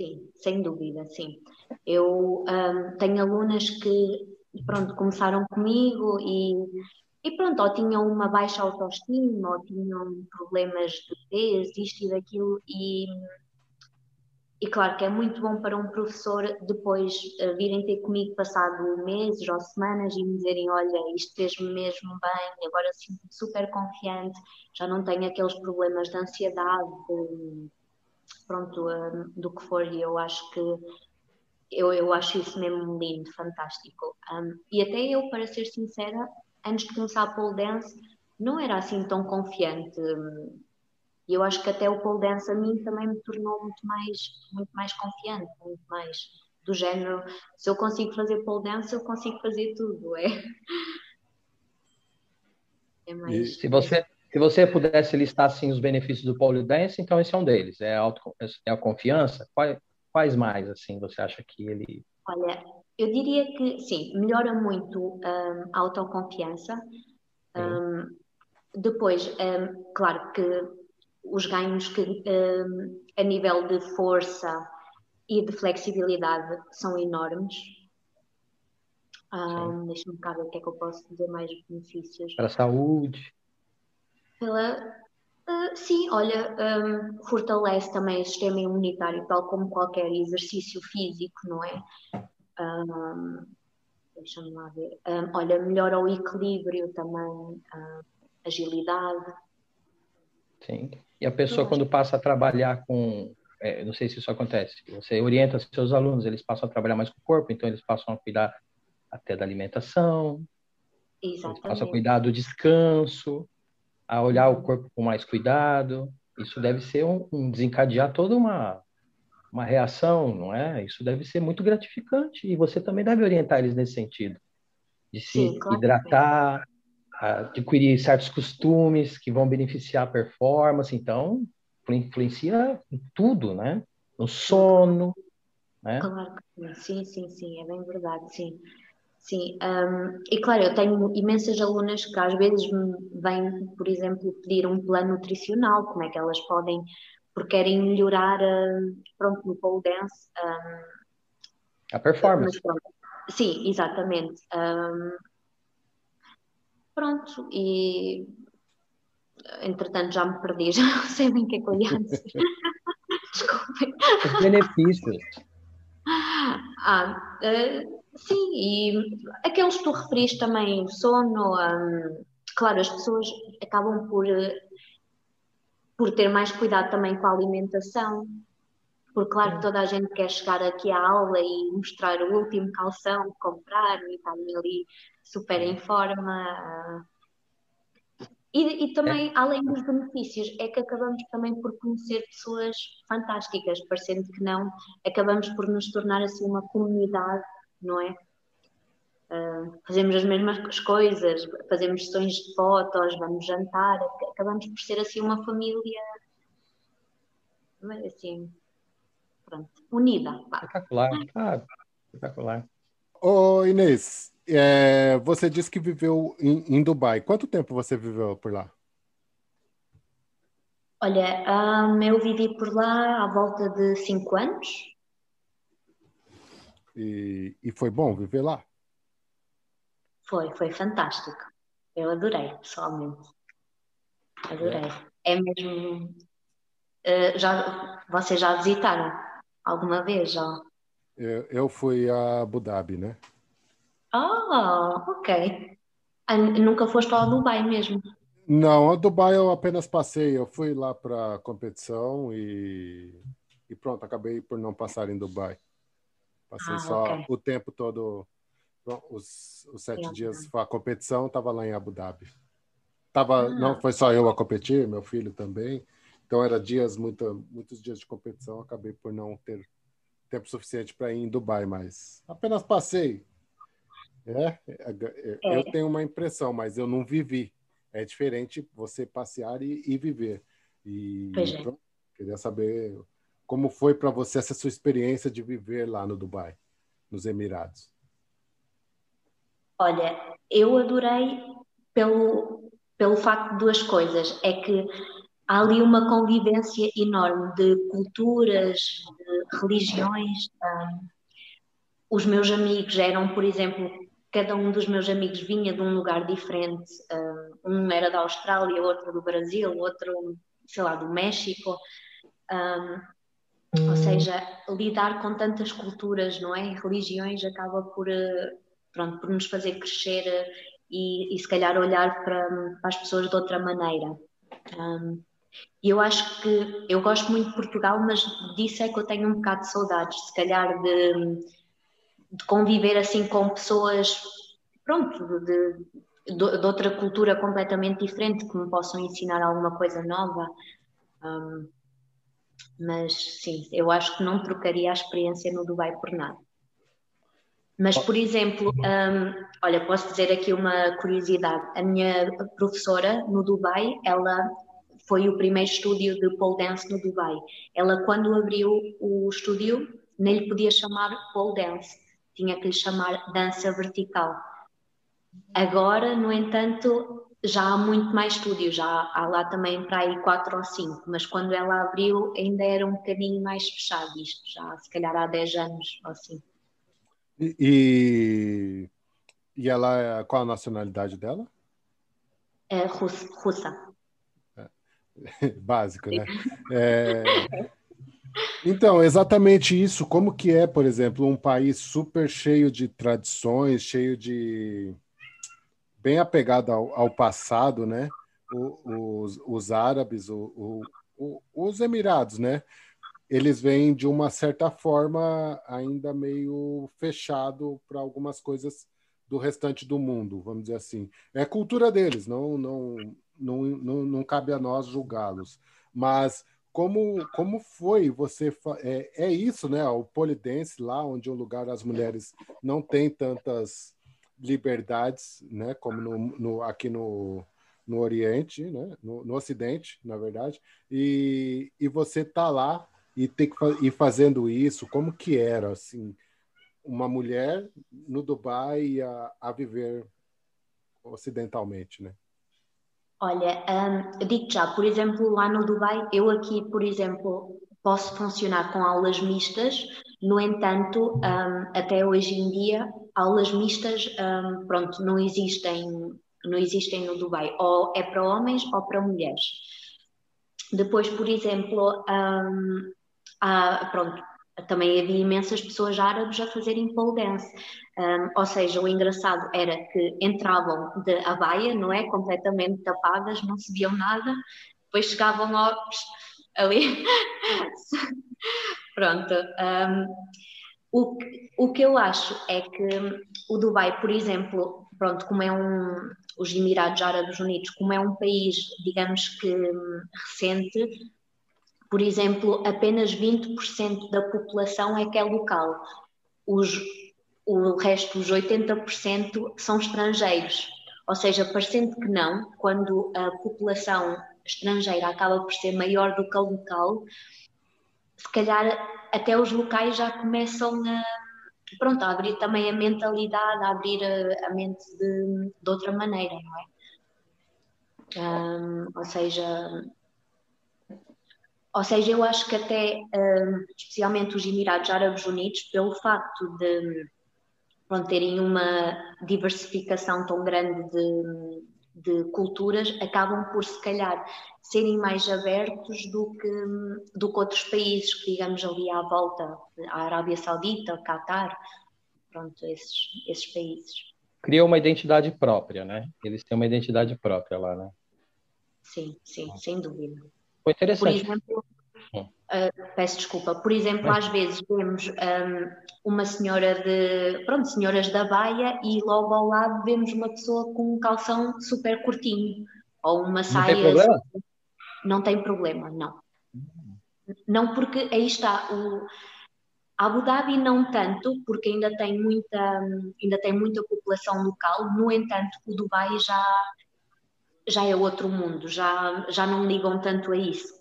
Sim, sem dúvida, sim. Eu um, tenho alunas que, pronto, começaram comigo e e pronto, ou tinham uma baixa autoestima, ou tinham problemas de peso, isto e daquilo, e, e claro que é muito bom para um professor depois uh, virem ter comigo passado meses ou semanas e me dizerem, olha, isto fez-me mesmo bem, agora sinto-me super confiante, já não tenho aqueles problemas de ansiedade, de, pronto, uh, do que for, e eu acho que eu, eu acho isso mesmo lindo, fantástico. Um, e até eu, para ser sincera, antes de começar a pole dance, não era assim tão confiante. E eu acho que até o pole dance a mim também me tornou muito mais, muito mais confiante, muito mais do género, se eu consigo fazer pole dance, eu consigo fazer tudo, é. é mais... Se você se você pudesse listar assim os benefícios do pole dance, então esse é um deles, é a, auto, é a confiança. Quais mais assim você acha que ele Olha, eu diria que sim, melhora muito um, a autoconfiança. Um, depois, um, claro que os ganhos que hum, a nível de força e de flexibilidade são enormes. Um, Deixa-me cá ver o que é que eu posso dizer mais benefícios. Para a saúde. Pela, uh, sim, olha, um, fortalece também o sistema imunitário, tal como qualquer exercício físico, não é? Um, Deixa-me lá ver. Um, olha, melhora o equilíbrio também, agilidade. Sim. E a pessoa, quando passa a trabalhar com. É, não sei se isso acontece. Você orienta seus alunos, eles passam a trabalhar mais com o corpo, então eles passam a cuidar até da alimentação. Exatamente. Eles passam a cuidar do descanso, a olhar o corpo com mais cuidado. Isso deve ser um, um desencadear toda uma, uma reação, não é? Isso deve ser muito gratificante e você também deve orientar eles nesse sentido, de se Sim, claro hidratar, adquirir certos costumes que vão beneficiar a performance, então influencia em tudo, né? No sono, né? Claro, sim, sim, sim, é bem verdade, sim. Sim, um, e claro, eu tenho imensas alunas que às vezes me vêm, por exemplo, pedir um plano nutricional, como é que elas podem porque querem melhorar uh, pronto, no pole dance. Um, a performance. Pronto, sim, exatamente. Um, pronto, e entretanto já me perdi, já não sei bem o que é que eu ia dizer. Desculpem. Os benefícios. Ah, uh, sim, e aqueles que tu referiste também, sono, um, claro, as pessoas acabam por por ter mais cuidado também com a alimentação, porque claro que toda a gente quer chegar aqui à aula e mostrar o último calção, comprar e estar ali super em forma. E, e também, é. além dos benefícios, é que acabamos também por conhecer pessoas fantásticas, parecendo que não, acabamos por nos tornar assim uma comunidade, não é? Uh, fazemos as mesmas coisas, fazemos sessões de fotos, vamos jantar, acabamos por ser assim uma família assim, pronto, unida. Espetacular, ah, espetacular. Ô Inês, é, você disse que viveu em, em, Dubai. Quanto tempo você viveu por lá? Olha, um, eu vivi por lá à volta de cinco anos. E, e foi bom viver lá? Foi, foi fantástico. Eu adorei, pessoalmente. Adorei. É, é mesmo. Uh, já, vocês já visitaram alguma vez? Já? Eu, eu fui a Abu Dhabi, né? Ah, ok. Ah, nunca foste ao Dubai mesmo? Não, a Dubai eu apenas passei. Eu fui lá para a competição e, e pronto, acabei por não passar em Dubai. Passei ah, só okay. o tempo todo os, os sete é. dias a competição estava lá em Abu Dhabi. Tava, ah. Não foi só eu a competir, meu filho também. Então era dias muito, muitos dias de competição. Acabei por não ter tempo suficiente para ir em Dubai, mas apenas passei. É, é, é, eu tenho uma impressão, mas eu não vivi. é diferente você passear e, e viver. E é. queria saber como foi para você essa sua experiência de viver lá no Dubai, nos Emirados. Olha, eu adorei pelo, pelo facto de duas coisas. É que há ali uma convivência enorme de culturas, de religiões. Os meus amigos eram, por exemplo, cada um dos meus amigos vinha de um lugar diferente. Um era da Austrália, outro do Brasil, outro, sei lá, do México. Ou seja, lidar com tantas culturas, não é? Religiões acaba por, eh, pronto, por nos fazer crescer eh, e, e se calhar olhar para, para, as pessoas de outra maneira. Um, e eu acho que eu gosto muito de Portugal, mas disso é que eu tenho um bocado de saudades, se calhar de de conviver assim com pessoas, pronto, de, de, de, outra cultura completamente diferente, que me possam ensinar alguma coisa nova. Um, mas sim, eu acho que não trocaria a experiência no Dubai por nada. Mas, por exemplo, um, olha, posso dizer aqui uma curiosidade. A minha professora no Dubai, ela foi o primeiro estúdio de pole dance no Dubai. Ela, quando abriu o estúdio, nem lhe podia chamar pole dance tinha que lhe chamar dança vertical. Agora, no entanto, já há muito mais estúdios, já há lá também para aí quatro ou cinco, mas quando ela abriu ainda era um bocadinho mais fechado isto, já se calhar há 10 anos ou assim. E, e ela, qual a nacionalidade dela? É russa. É. Básico, né? É, então, exatamente isso. Como que é, por exemplo, um país super cheio de tradições, cheio de bem apegado ao, ao passado, né? O, os, os árabes, o, o, os Emirados, né? Eles vêm de uma certa forma ainda meio fechado para algumas coisas do restante do mundo, vamos dizer assim. É cultura deles, não, não, não, não, não cabe a nós julgá-los. Mas como, como foi você é, é isso, né? O polidense lá, onde é um lugar as mulheres não têm tantas liberdades, né? Como no, no aqui no, no Oriente, né? No, no, Ocidente, na verdade. E, e você tá lá e tem que ir fazendo isso. Como que era assim? Uma mulher no Dubai a, a viver ocidentalmente, né? Olha, um, digo já, por exemplo, lá no Dubai, eu aqui, por exemplo, posso funcionar com aulas mistas, no entanto, um, até hoje em dia, aulas mistas, um, pronto, não existem, não existem no Dubai, ou é para homens ou para mulheres. Depois, por exemplo, um, há, pronto, também havia imensas pessoas árabes a fazerem pole dance. Um, ou seja, o engraçado era que entravam de abaia, não é? Completamente tapadas, não se viam nada, depois chegavam aos, ali. Pronto. Um, o, que, o que eu acho é que o Dubai, por exemplo, pronto, como é um, os Emirados Árabes Unidos, como é um país, digamos que recente, por exemplo, apenas 20% da população é que é local. Os, o resto, os 80%, são estrangeiros. Ou seja, parecendo que não, quando a população estrangeira acaba por ser maior do que a local, se calhar até os locais já começam a, pronto, a abrir também a mentalidade, a abrir a, a mente de, de outra maneira, não é? Um, ou seja, ou seja, eu acho que até, um, especialmente os Emirados Árabes Unidos, pelo facto de pronto, terem uma diversificação tão grande de, de culturas, acabam por, se calhar, serem mais abertos do que, do que outros países, que digamos ali à volta, a Arábia Saudita, o Catar, pronto, esses, esses países. Cria uma identidade própria, né? Eles têm uma identidade própria lá, né? Sim, sim, sem dúvida. Foi interessante. Por exemplo, uh, peço desculpa, por exemplo, às vezes vemos um, uma senhora de, pronto, senhoras da baia e logo ao lado vemos uma pessoa com um calção super curtinho ou uma saia. Não tem problema? Não tem problema, não. Não porque aí está o Abu Dhabi não tanto, porque ainda tem muita, ainda tem muita população local. No entanto, o Dubai já já é outro mundo, já, já não ligam tanto a isso.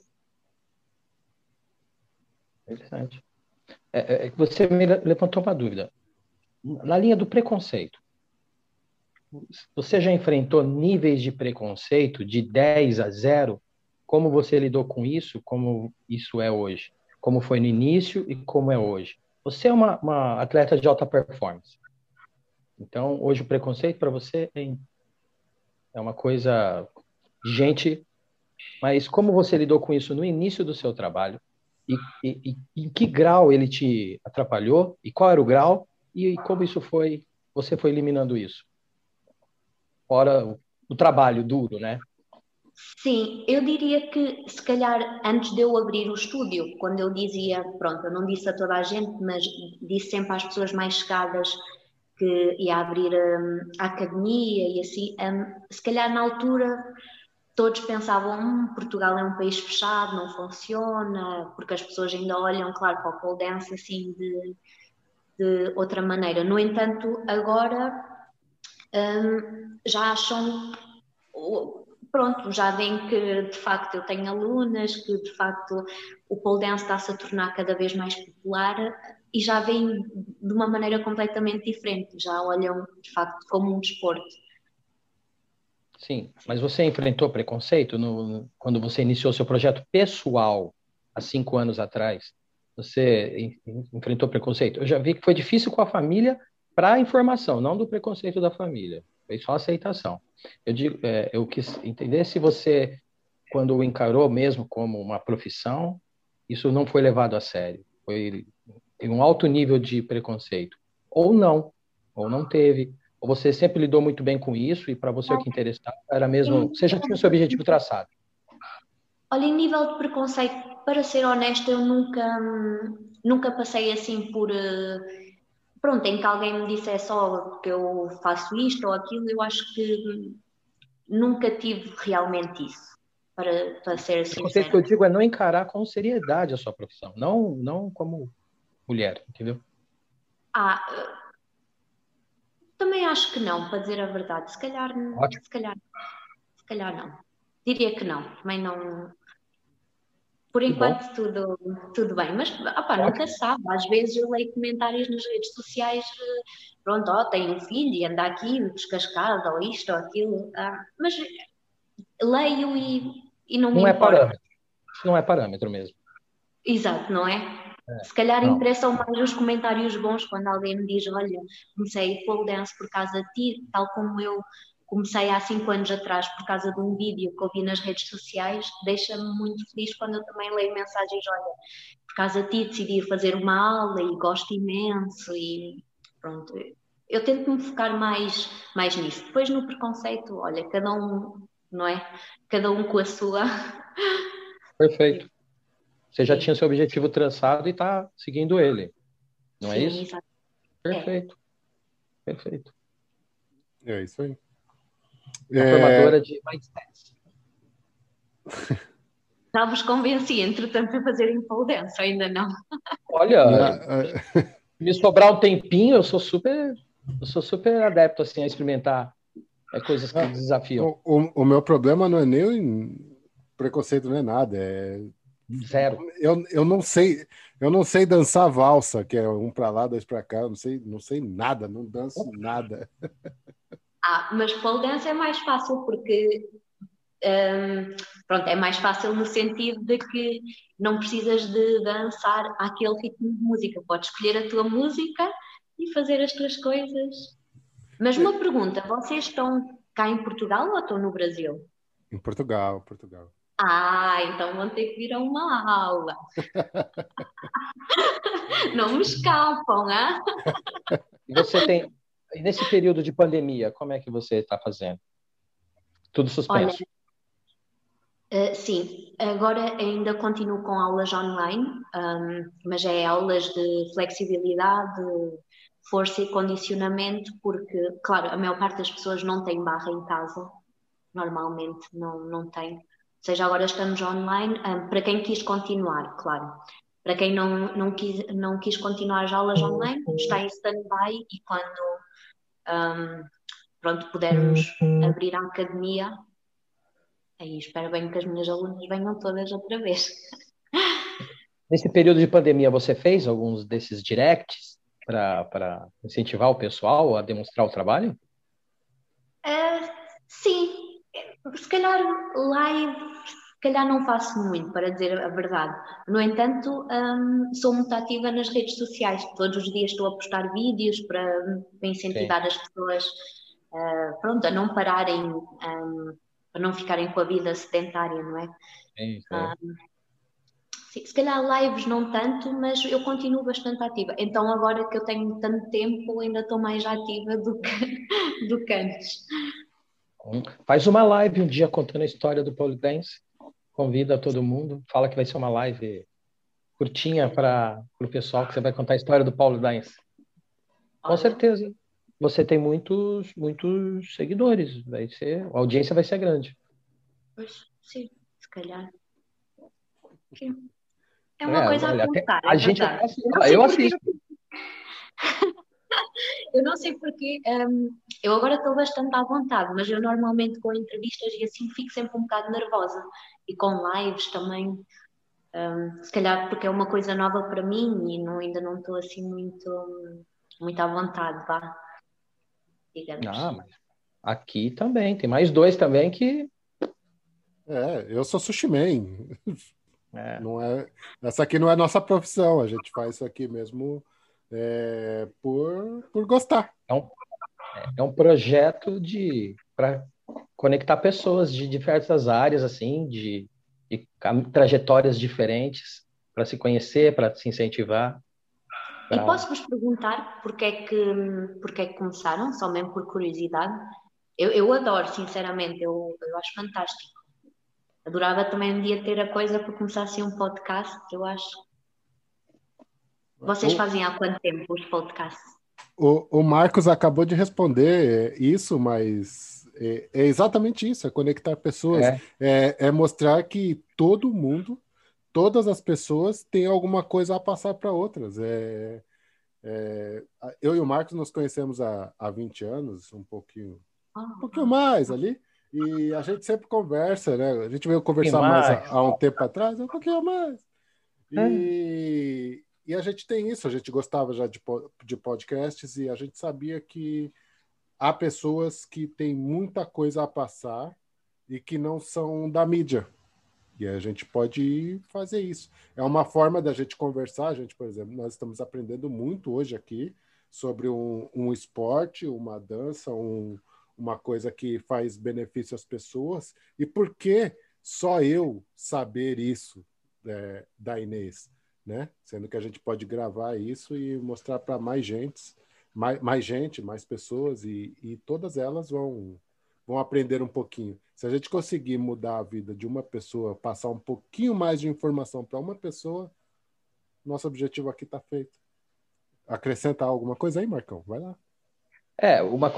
Interessante. É, é, é você me levantou uma dúvida. Na linha do preconceito, você já enfrentou níveis de preconceito de 10 a 0? Como você lidou com isso? Como isso é hoje? Como foi no início e como é hoje? Você é uma, uma atleta de alta performance. Então, hoje o preconceito para você é, uma coisa gente. Mas como você lidou com isso no início do seu trabalho? E, e, em que grau ele te atrapalhou? E qual era o grau? E como isso foi? Você foi eliminando isso? Fora o, o trabalho duro, né? Sim, eu diria que se calhar antes de eu abrir o estúdio, quando eu dizia, pronto, eu não disse a toda a gente, mas disse sempre às pessoas mais chegadas que ia abrir um, a academia e assim, um, se calhar na altura todos pensavam, hum, Portugal é um país fechado, não funciona, porque as pessoas ainda olham, claro, para o pole dance assim de, de outra maneira. No entanto, agora um, já acham pronto, já veem que de facto eu tenho alunas, que de facto o pole dance está-se a tornar cada vez mais popular e já veem de uma maneira completamente diferente, já olham de facto como um desporto. Sim, mas você enfrentou preconceito no, quando você iniciou seu projeto pessoal há cinco anos atrás? Você enfrentou preconceito? Eu já vi que foi difícil com a família para a informação, não do preconceito da família. Foi só aceitação. Eu digo, é, eu quis entender se você, quando o encarou mesmo como uma profissão, isso não foi levado a sério. Foi tem um alto nível de preconceito. Ou não, ou não teve. Ou você sempre lidou muito bem com isso e para você o que interessava era mesmo. Você já tinha o seu objetivo traçado. Olha, em nível de preconceito, para ser honesta, eu nunca, nunca passei assim por. Eh, pronto, em que alguém me dissesse só que eu faço isto ou aquilo, eu acho que nunca tive realmente isso, para, para ser sincero. O que eu digo é não encarar com seriedade a sua profissão, não, não como mulher, entendeu? Ah, também acho que não, para dizer a verdade. Se calhar, Ótimo. se calhar, se calhar não. Diria que não, também não. Por enquanto tudo, tudo bem, mas opa, nunca sabe. Às vezes eu leio comentários nas redes sociais, pronto, ó, tem um filho e anda aqui descascado, ou isto ou aquilo. Ah, mas leio e, e não, não me é parâmetro. Não é parâmetro mesmo. Exato, não é? É. Se calhar não. interessam mais os comentários bons quando alguém me diz: Olha, comecei pole dance por causa de ti, tal como eu comecei há cinco anos atrás por causa de um vídeo que eu vi nas redes sociais. Deixa-me muito feliz quando eu também leio mensagens: Olha, por causa de ti decidi fazer uma aula e gosto imenso. E pronto, eu tento me focar mais, mais nisso. Depois no preconceito, olha, cada um, não é? Cada um com a sua. Perfeito. Você já tinha seu objetivo traçado e está seguindo ele. Não é Sim, é isso? Exatamente. Perfeito. É. Perfeito. É isso aí. A é... formadora de mindset. Já vos convenci, entretanto, a fazerem pole dance, ainda não. Olha, me sobrar um tempinho, eu sou super, eu sou super adepto assim a experimentar é, coisas que desafiam. O, o, o, meu problema não é nem preconceito, não é nada, é Zero. Eu, eu não sei, eu não sei dançar valsa, que é um para lá, dois para cá, eu não sei, não sei nada, não danço nada. Ah, mas pole dance é mais fácil porque um, pronto, é mais fácil no sentido de que não precisas de dançar aquele ritmo de música, podes escolher a tua música e fazer as tuas coisas. Mas uma pergunta, vocês estão cá em Portugal ou estão no Brasil? Em Portugal, Portugal. Ah, então vão ter que vir a uma aula. Não me escapam? E você tem, nesse período de pandemia, como é que você está fazendo? Tudo suspenso? Olha, uh, sim, agora ainda continuo com aulas online, um, mas é aulas de flexibilidade, força e condicionamento, porque, claro, a maior parte das pessoas não tem barra em casa, normalmente não, não tem seja, agora estamos online, um, para quem quis continuar, claro. Para quem não, não, quis, não quis continuar as aulas online, está em stand-by e quando um, pronto, pudermos abrir a academia, Aí espero bem que as minhas alunas venham todas outra vez. Nesse período de pandemia, você fez alguns desses directs para incentivar o pessoal a demonstrar o trabalho? Sim, se calhar live, se calhar não faço muito, para dizer a verdade. No entanto, um, sou muito ativa nas redes sociais. Todos os dias estou a postar vídeos para, para incentivar sim. as pessoas uh, pronto, a não pararem, um, para não ficarem com a vida sedentária, não é? Sim, sim. Um, sim, se calhar lives não tanto, mas eu continuo bastante ativa. Então agora que eu tenho tanto tempo, ainda estou mais ativa do que, do que antes. Faz uma live um dia contando a história do pole dance. Convida todo mundo. Fala que vai ser uma live curtinha para o pessoal que você vai contar a história do pole dance. Com certeza. Você tem muitos, muitos seguidores. Vai ser, a audiência vai ser grande. Sim, se calhar. É uma é, coisa olha, a contar. A é gente assiste, eu assisto. eu não sei porque, um, eu agora estou bastante à vontade, mas eu normalmente com entrevistas e assim fico sempre um bocado nervosa. E com lives também, um, se calhar porque é uma coisa nova para mim e não, ainda não estou assim muito, muito à vontade, vá. Digamos. Ah, mas aqui também, tem mais dois também que. É, eu sou sushi man. É. Não é, essa aqui não é nossa profissão, a gente faz isso aqui mesmo é, por, por gostar. É um, é um projeto de para conectar pessoas de diversas áreas, assim, de, de trajetórias diferentes, para se conhecer, para se incentivar. Pra... E posso vos perguntar porque é que, porque é que começaram, só mesmo por curiosidade? Eu, eu adoro, sinceramente, eu, eu acho fantástico. Adorava também um dia ter a coisa para começar assim um podcast, eu acho vocês fazem há quanto tempo os podcasts? O, o Marcos acabou de responder isso, mas é, é exatamente isso: é conectar pessoas, é. é. É, mostrar que todo mundo, todas as pessoas têm alguma coisa a passar para outras. É, é, eu e o Marcos nos conhecemos há, há 20 anos, um pouquinho, um ah. pouquinho mais ali. E a gente sempre conversa, né? A gente veio conversar mais, mais há, há, um tempo atrás, um pouquinho mais. E, e a gente tem isso, a gente gostava já de, de podcasts e a gente sabia que há pessoas que têm muita coisa a passar e que não são da mídia. E a gente pode fazer isso. É uma forma da gente conversar. A gente, por exemplo, nós estamos aprendendo muito hoje aqui sobre um, um esporte, uma dança, um, uma coisa que faz benefício às pessoas. E por que só eu saber isso é, da Inês? Né? Sendo que a gente pode gravar isso e mostrar para mais gente, mais, mais gente, mais pessoas, e, e todas elas vão, vão aprender um pouquinho. Se a gente conseguir mudar a vida de uma pessoa, passar um pouquinho mais de informação para uma pessoa, nosso objetivo aqui está feito. Acrescentar alguma coisa aí, Marcão? Vai lá. É, uma,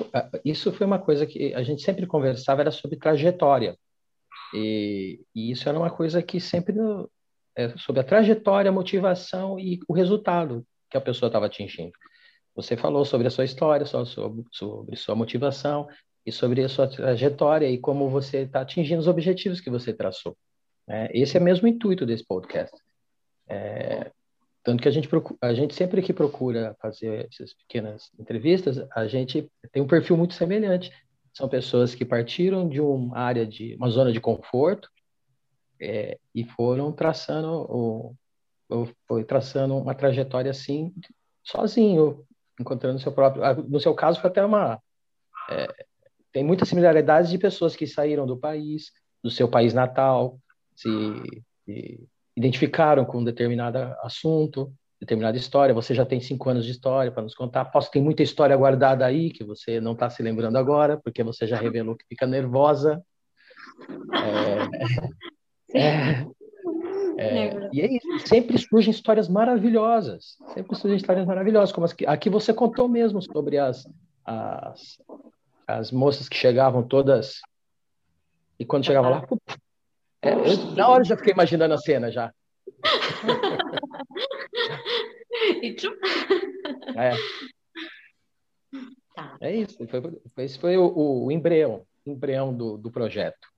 isso foi uma coisa que a gente sempre conversava, era sobre trajetória. E, e isso era uma coisa que sempre é, sobre a trajetória, a motivação e o resultado que a pessoa estava atingindo. Você falou sobre a sua história, sobre, sobre sua motivação e sobre a sua trajetória e como você está atingindo os objetivos que você traçou. Né? Esse é mesmo o intuito desse podcast. É, tanto que a gente, procura, a gente sempre que procura fazer essas pequenas entrevistas, a gente tem um perfil muito semelhante. São pessoas que partiram de uma área de uma zona de conforto é, e foram traçando o, foi traçando uma trajetória assim sozinho, encontrando seu próprio. Ah, no seu caso, foi até uma é, tem muitas similaridades de pessoas que saíram do país, do seu país natal, se, se identificaram com um determinado assunto, determinada história. Você já tem cinco anos de história para nos contar. Posso ter muita história guardada aí que você não está se lembrando agora, porque você já revelou que fica nervosa. É, é, é, e é isso. Sempre surgem histórias maravilhosas. Sempre surgem histórias maravilhosas, como as que aqui você contou mesmo sobre as, as, as moças que chegavam todas. E quando chegava lá, é, eu, na hora já fiquei imaginando a cena já. é. Tá. é isso. Foi, esse foi o, o embrião, embrião do, do projeto.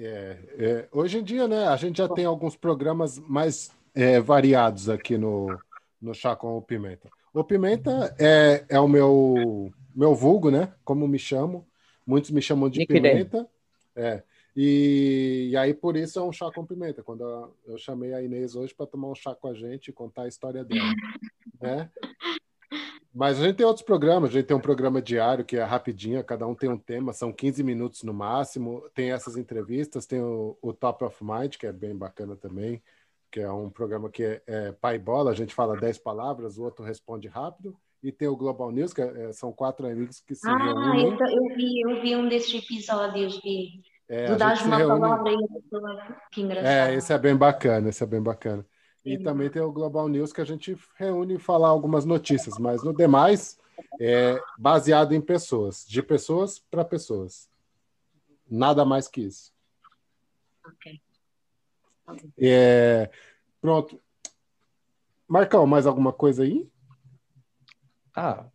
É, é, hoje em dia, né, a gente já tem alguns programas mais é, variados aqui no, no Chá com o Pimenta. O Pimenta é, é o meu, meu vulgo, né? Como me chamo. Muitos me chamam de Pimenta. É. E, e, aí, por isso, é um chá com pimenta. Quando eu, eu chamei a Inês hoje para tomar um chá com a gente e contar a história dela. né? Mas a gente tem outros programas, a gente tem um programa diário que é rapidinho, cada um tem um tema, são 15 minutos no máximo. Tem essas entrevistas, tem o, o Top of Mind, que é bem bacana também, que é um programa que é, é pai bola, a gente fala 10 palavras, o outro responde rápido. E tem o Global News, que é, são quatro amigos que se ah, reúnem. Ah, eu, eu, vi, eu vi um desses episódios, vi. É, tu dás uma reúne... palavra e que engraçado. É, esse é bem bacana, esse é bem bacana. E também tem o Global News que a gente reúne e fala algumas notícias, mas no demais é baseado em pessoas, de pessoas para pessoas. Nada mais que isso. Ok. É, pronto. Marcão, mais alguma coisa aí? Ah,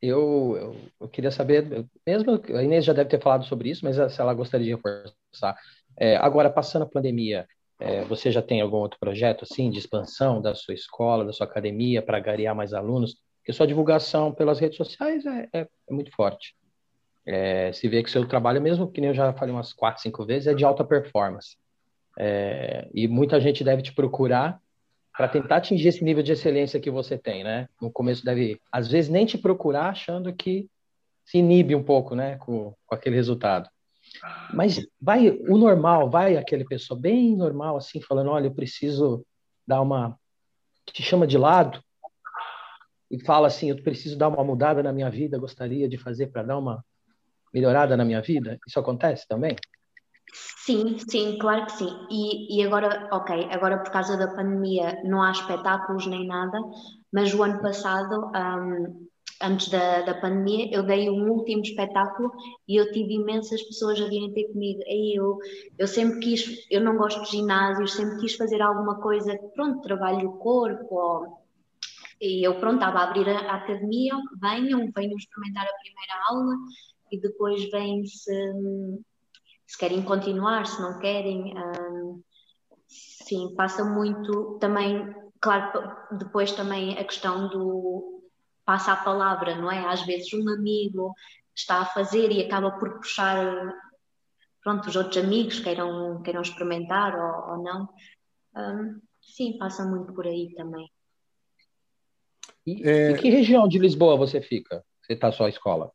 eu, eu, eu, queria saber, mesmo a Inês já deve ter falado sobre isso, mas se ela gostaria de reforçar. É, agora, passando a pandemia, é, você já tem algum outro projeto assim de expansão da sua escola, da sua academia para garear mais alunos? Porque sua divulgação pelas redes sociais é, é, é muito forte. É, se vê que seu trabalho, mesmo que nem eu já falei umas quatro, cinco vezes, é de alta performance. É, e muita gente deve te procurar para tentar atingir esse nível de excelência que você tem, né? No começo deve, às vezes, nem te procurar achando que se inibe um pouco, né, com, com aquele resultado. Mas vai o normal, vai aquele pessoa bem normal, assim, falando: olha, eu preciso dar uma. Te chama de lado e fala assim: eu preciso dar uma mudada na minha vida, gostaria de fazer para dar uma melhorada na minha vida. Isso acontece também? Sim, sim, claro que sim. E, e agora, ok, agora por causa da pandemia não há espetáculos nem nada, mas o ano passado um, antes da, da pandemia, eu dei um último espetáculo e eu tive imensas pessoas a virem ter comigo. Aí eu, eu sempre quis, eu não gosto de ginásios, sempre quis fazer alguma coisa, pronto, trabalho o corpo. Ou, e eu, pronto, estava a abrir a, a academia, venham, venham experimentar a primeira aula e depois vêm se, se querem continuar, se não querem. Hum, sim, passa muito também, claro, depois também a questão do passa a palavra, não é? Às vezes um amigo está a fazer e acaba por puxar pronto, os outros amigos queiram, queiram experimentar ou, ou não. Um, sim, passa muito por aí também. E, é... Em que região de Lisboa você fica? Você está só à escola?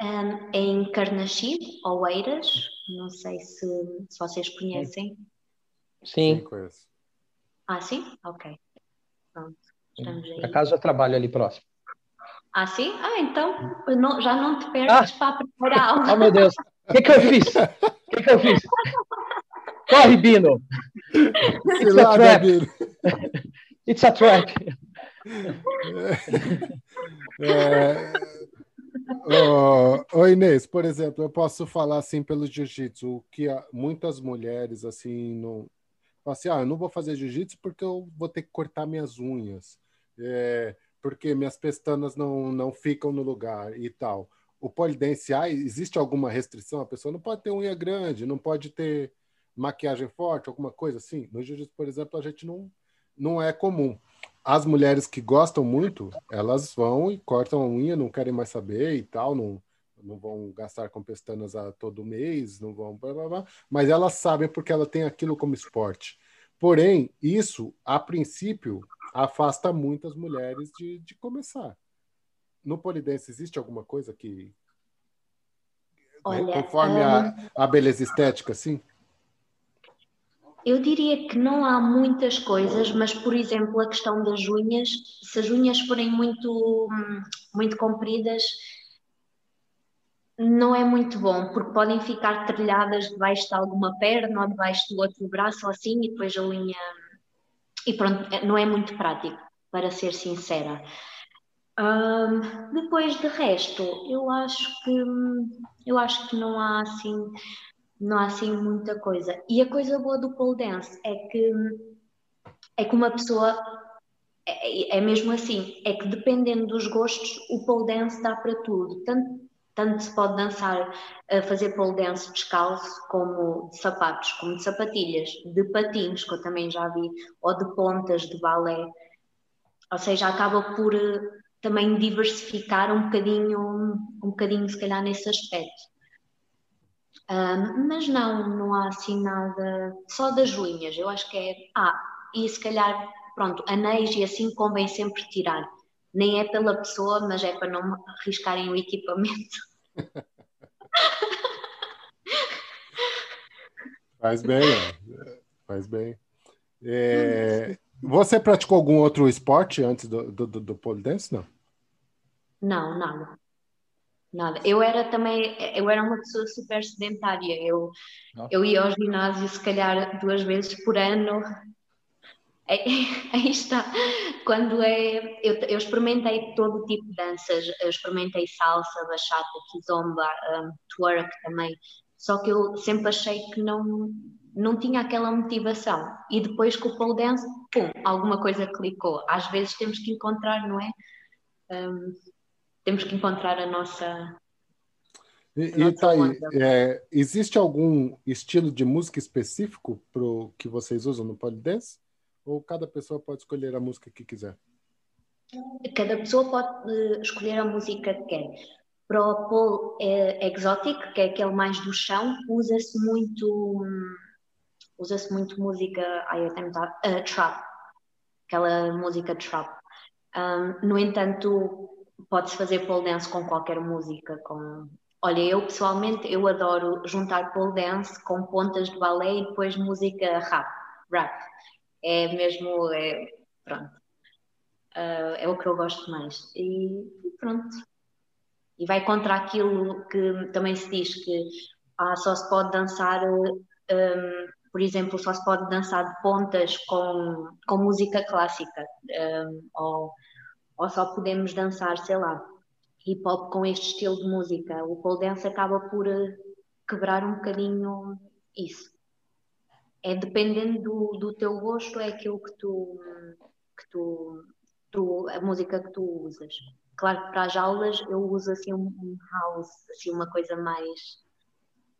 Um, em Carnaxide, Oeiras, não sei se, se vocês conhecem. Sim. sim conheço. Ah, sim? Ok. Pronto. Estamos aí. A casa eu trabalho ali próximo. Ah, sim? Ah, então não, já não te perdes ah. para a primeira aula. Oh, meu Deus. O que, que eu fiz? O que, que eu fiz? Corre, Bino! It's a trap! It's a trap! É, oh, oh, Inês, por exemplo, eu posso falar assim pelo jiu-jitsu, que muitas mulheres assim não assim, ah, eu não vou fazer jiu-jitsu porque eu vou ter que cortar minhas unhas é, porque minhas pestanas não, não ficam no lugar e tal. O polidense, ah, existe alguma restrição? A pessoa não pode ter unha grande, não pode ter maquiagem forte, alguma coisa assim? No jiu-jitsu, por exemplo, a gente não, não é comum. As mulheres que gostam muito, elas vão e cortam a unha, não querem mais saber e tal, não, não vão gastar com pestanas a todo mês, não vão, blá, blá, blá, mas elas sabem porque ela tem aquilo como esporte. Porém, isso, a princípio, afasta muitas mulheres de, de começar. No polidense existe alguma coisa que né, Olha, conforme a, a beleza estética, sim? Eu diria que não há muitas coisas, mas por exemplo a questão das unhas, se as unhas forem muito muito compridas, não é muito bom, porque podem ficar trilhadas debaixo de alguma perna ou debaixo do outro braço ou assim, e depois a unha e pronto, é, não é muito prático, para ser sincera. Um, depois de resto, eu acho que eu acho que não há assim não há assim muita coisa. E a coisa boa do pole dance é que é que uma pessoa é, é mesmo assim, é que dependendo dos gostos, o pole dance dá para tudo, tanto tanto se pode dançar, fazer pole dance descalço, como de sapatos, como de sapatilhas, de patins, que eu também já vi, ou de pontas de balé. Ou seja, acaba por eh, também diversificar um bocadinho, um bocadinho se calhar nesse aspecto. Um, mas não, não há assim nada, só das unhas, eu acho que é, ah, e se calhar, pronto, anéis e assim convém sempre tirar, nem é pela pessoa, mas é para não arriscarem o equipamento. Faz bem, né? faz bem. É, você praticou algum outro esporte antes do, do, do pole dance, não? Não, nada. Nada. Eu era também, eu era uma pessoa super sedentária. Eu, eu ia ao ginásio se calhar duas vezes por ano. Aí está. Quando é. Eu, eu experimentei todo tipo de danças. Eu experimentei salsa, bachata, kizomba, um, twerk também. Só que eu sempre achei que não, não tinha aquela motivação. E depois com o pole dance, pum, alguma coisa clicou. Às vezes temos que encontrar, não é? Um, temos que encontrar a nossa. E, e tá aí, é, existe algum estilo de música específico pro que vocês usam no Polydance? Ou cada pessoa pode escolher a música que quiser? Cada pessoa pode uh, escolher a música que quer. Para o pole é, exotic, que é aquele mais do chão, usa-se muito um, usa-se muito música, ai, eu tenho uh, trap, aquela música trap. Um, no entanto, pode-se fazer pole dance com qualquer música. Com... Olha, eu pessoalmente eu adoro juntar pole dance com pontas de balé e depois música rap. rap. É mesmo, é, pronto. Uh, é o que eu gosto mais. E, pronto. E vai contra aquilo que também se diz que ah, só se pode dançar, um, por exemplo, só se pode dançar de pontas com, com música clássica. Um, ou ou só podemos dançar, sei lá, hip hop com este estilo de música. O pole dance acaba por eh, quebrar um bocadinho isso. É dependendo do, do teu gosto, é aquilo que tu, que tu, tu, a música que tu usas. Claro que para as aulas eu uso assim um, um house, assim uma coisa mais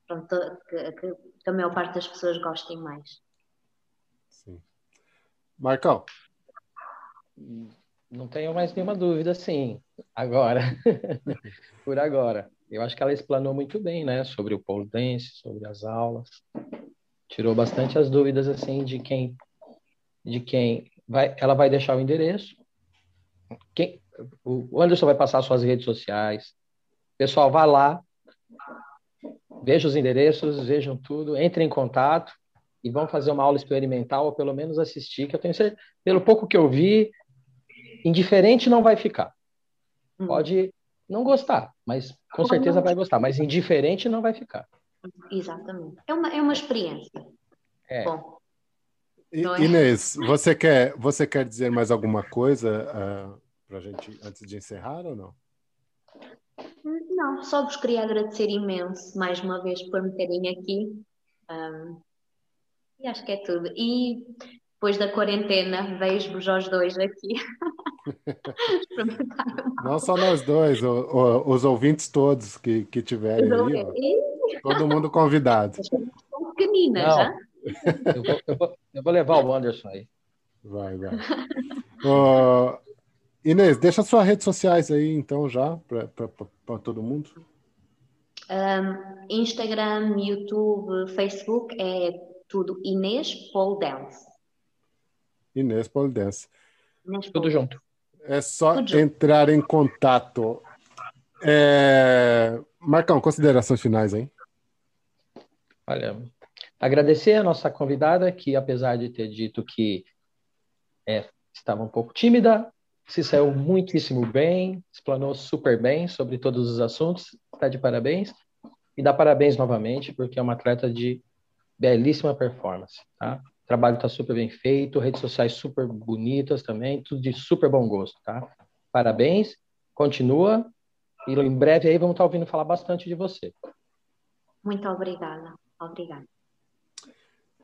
pronto, que, que, que a maior parte das pessoas gostem mais. Sim. Marcão. Não tenho mais nenhuma dúvida, sim. Agora, por agora. Eu acho que ela explanou muito bem, né, sobre o pole dance, sobre as aulas. Tirou bastante as dúvidas, assim, de quem, de quem vai. Ela vai deixar o endereço. Quem, o Anderson vai passar suas redes sociais. Pessoal, vá lá, veja os endereços, vejam tudo, entre em contato e vão fazer uma aula experimental ou pelo menos assistir, que eu tenho certeza, pelo pouco que eu vi, indiferente não vai ficar. Hum. Pode não gostar, mas com certeza vai gostar, mas indiferente não vai ficar. Exatamente. É uma, é uma experiência. É. Bom. E, é? Inês, você quer, você quer dizer mais alguma coisa uh, ah, para a gente antes de encerrar ou não? Não, só vos queria agradecer imenso mais uma vez por me terem aqui. Um, e acho que é tudo. E depois da quarentena, vejo-vos aos dois aqui. Não só nós dois, o, o, os ouvintes todos que, que tiverem aí, ó, todo mundo convidado. São pequeninas, já? Eu vou, eu, vou, eu vou, levar o Anderson aí. Vai, vai. uh, Inês, deixa suas redes sociais aí, então, já, para todo mundo. Um, Instagram, YouTube, Facebook, é tudo Inês Paul Dance. Inês Polidense. Tudo junto. É só Tudo entrar junto. em contato. É... Marcão, considerações finais, hein? Olha, agradecer a nossa convidada, que apesar de ter dito que é, estava um pouco tímida, se saiu muitíssimo bem, explanou super bem sobre todos os assuntos, está de parabéns. E dá parabéns novamente, porque é uma atleta de belíssima performance, tá? O trabalho está super bem feito, redes sociais super bonitas também, tudo de super bom gosto, tá? Parabéns, continua e em breve aí vamos estar tá ouvindo falar bastante de você. Muito obrigada, obrigada.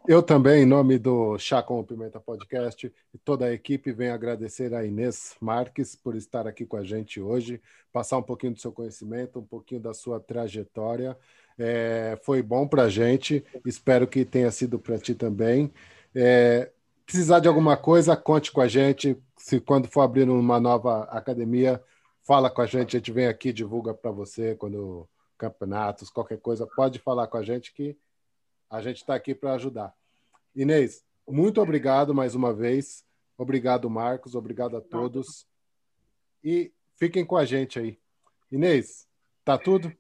Eu também, em nome do Chá com Pimenta Podcast e toda a equipe, venho agradecer a Inês Marques por estar aqui com a gente hoje, passar um pouquinho do seu conhecimento, um pouquinho da sua trajetória. É, foi bom para a gente, espero que tenha sido para ti também. É, precisar de alguma coisa, conte com a gente. Se quando for abrir uma nova academia, fala com a gente, a gente vem aqui, divulga para você quando campeonatos, qualquer coisa, pode falar com a gente que a gente está aqui para ajudar. Inês, muito obrigado mais uma vez. Obrigado, Marcos. Obrigado a todos. E fiquem com a gente aí. Inês, tá tudo?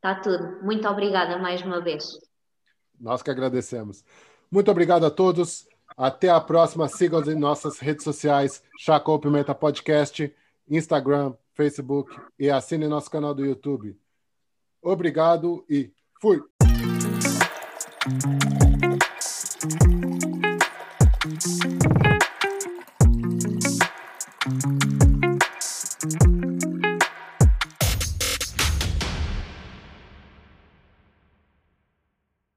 Tá tudo. Muito obrigada mais uma vez. Nós que agradecemos. Muito obrigado a todos. Até a próxima. Sigam em nossas redes sociais, Chaco Pimenta Podcast, Instagram, Facebook e assine nosso canal do YouTube. Obrigado e fui! Thank you.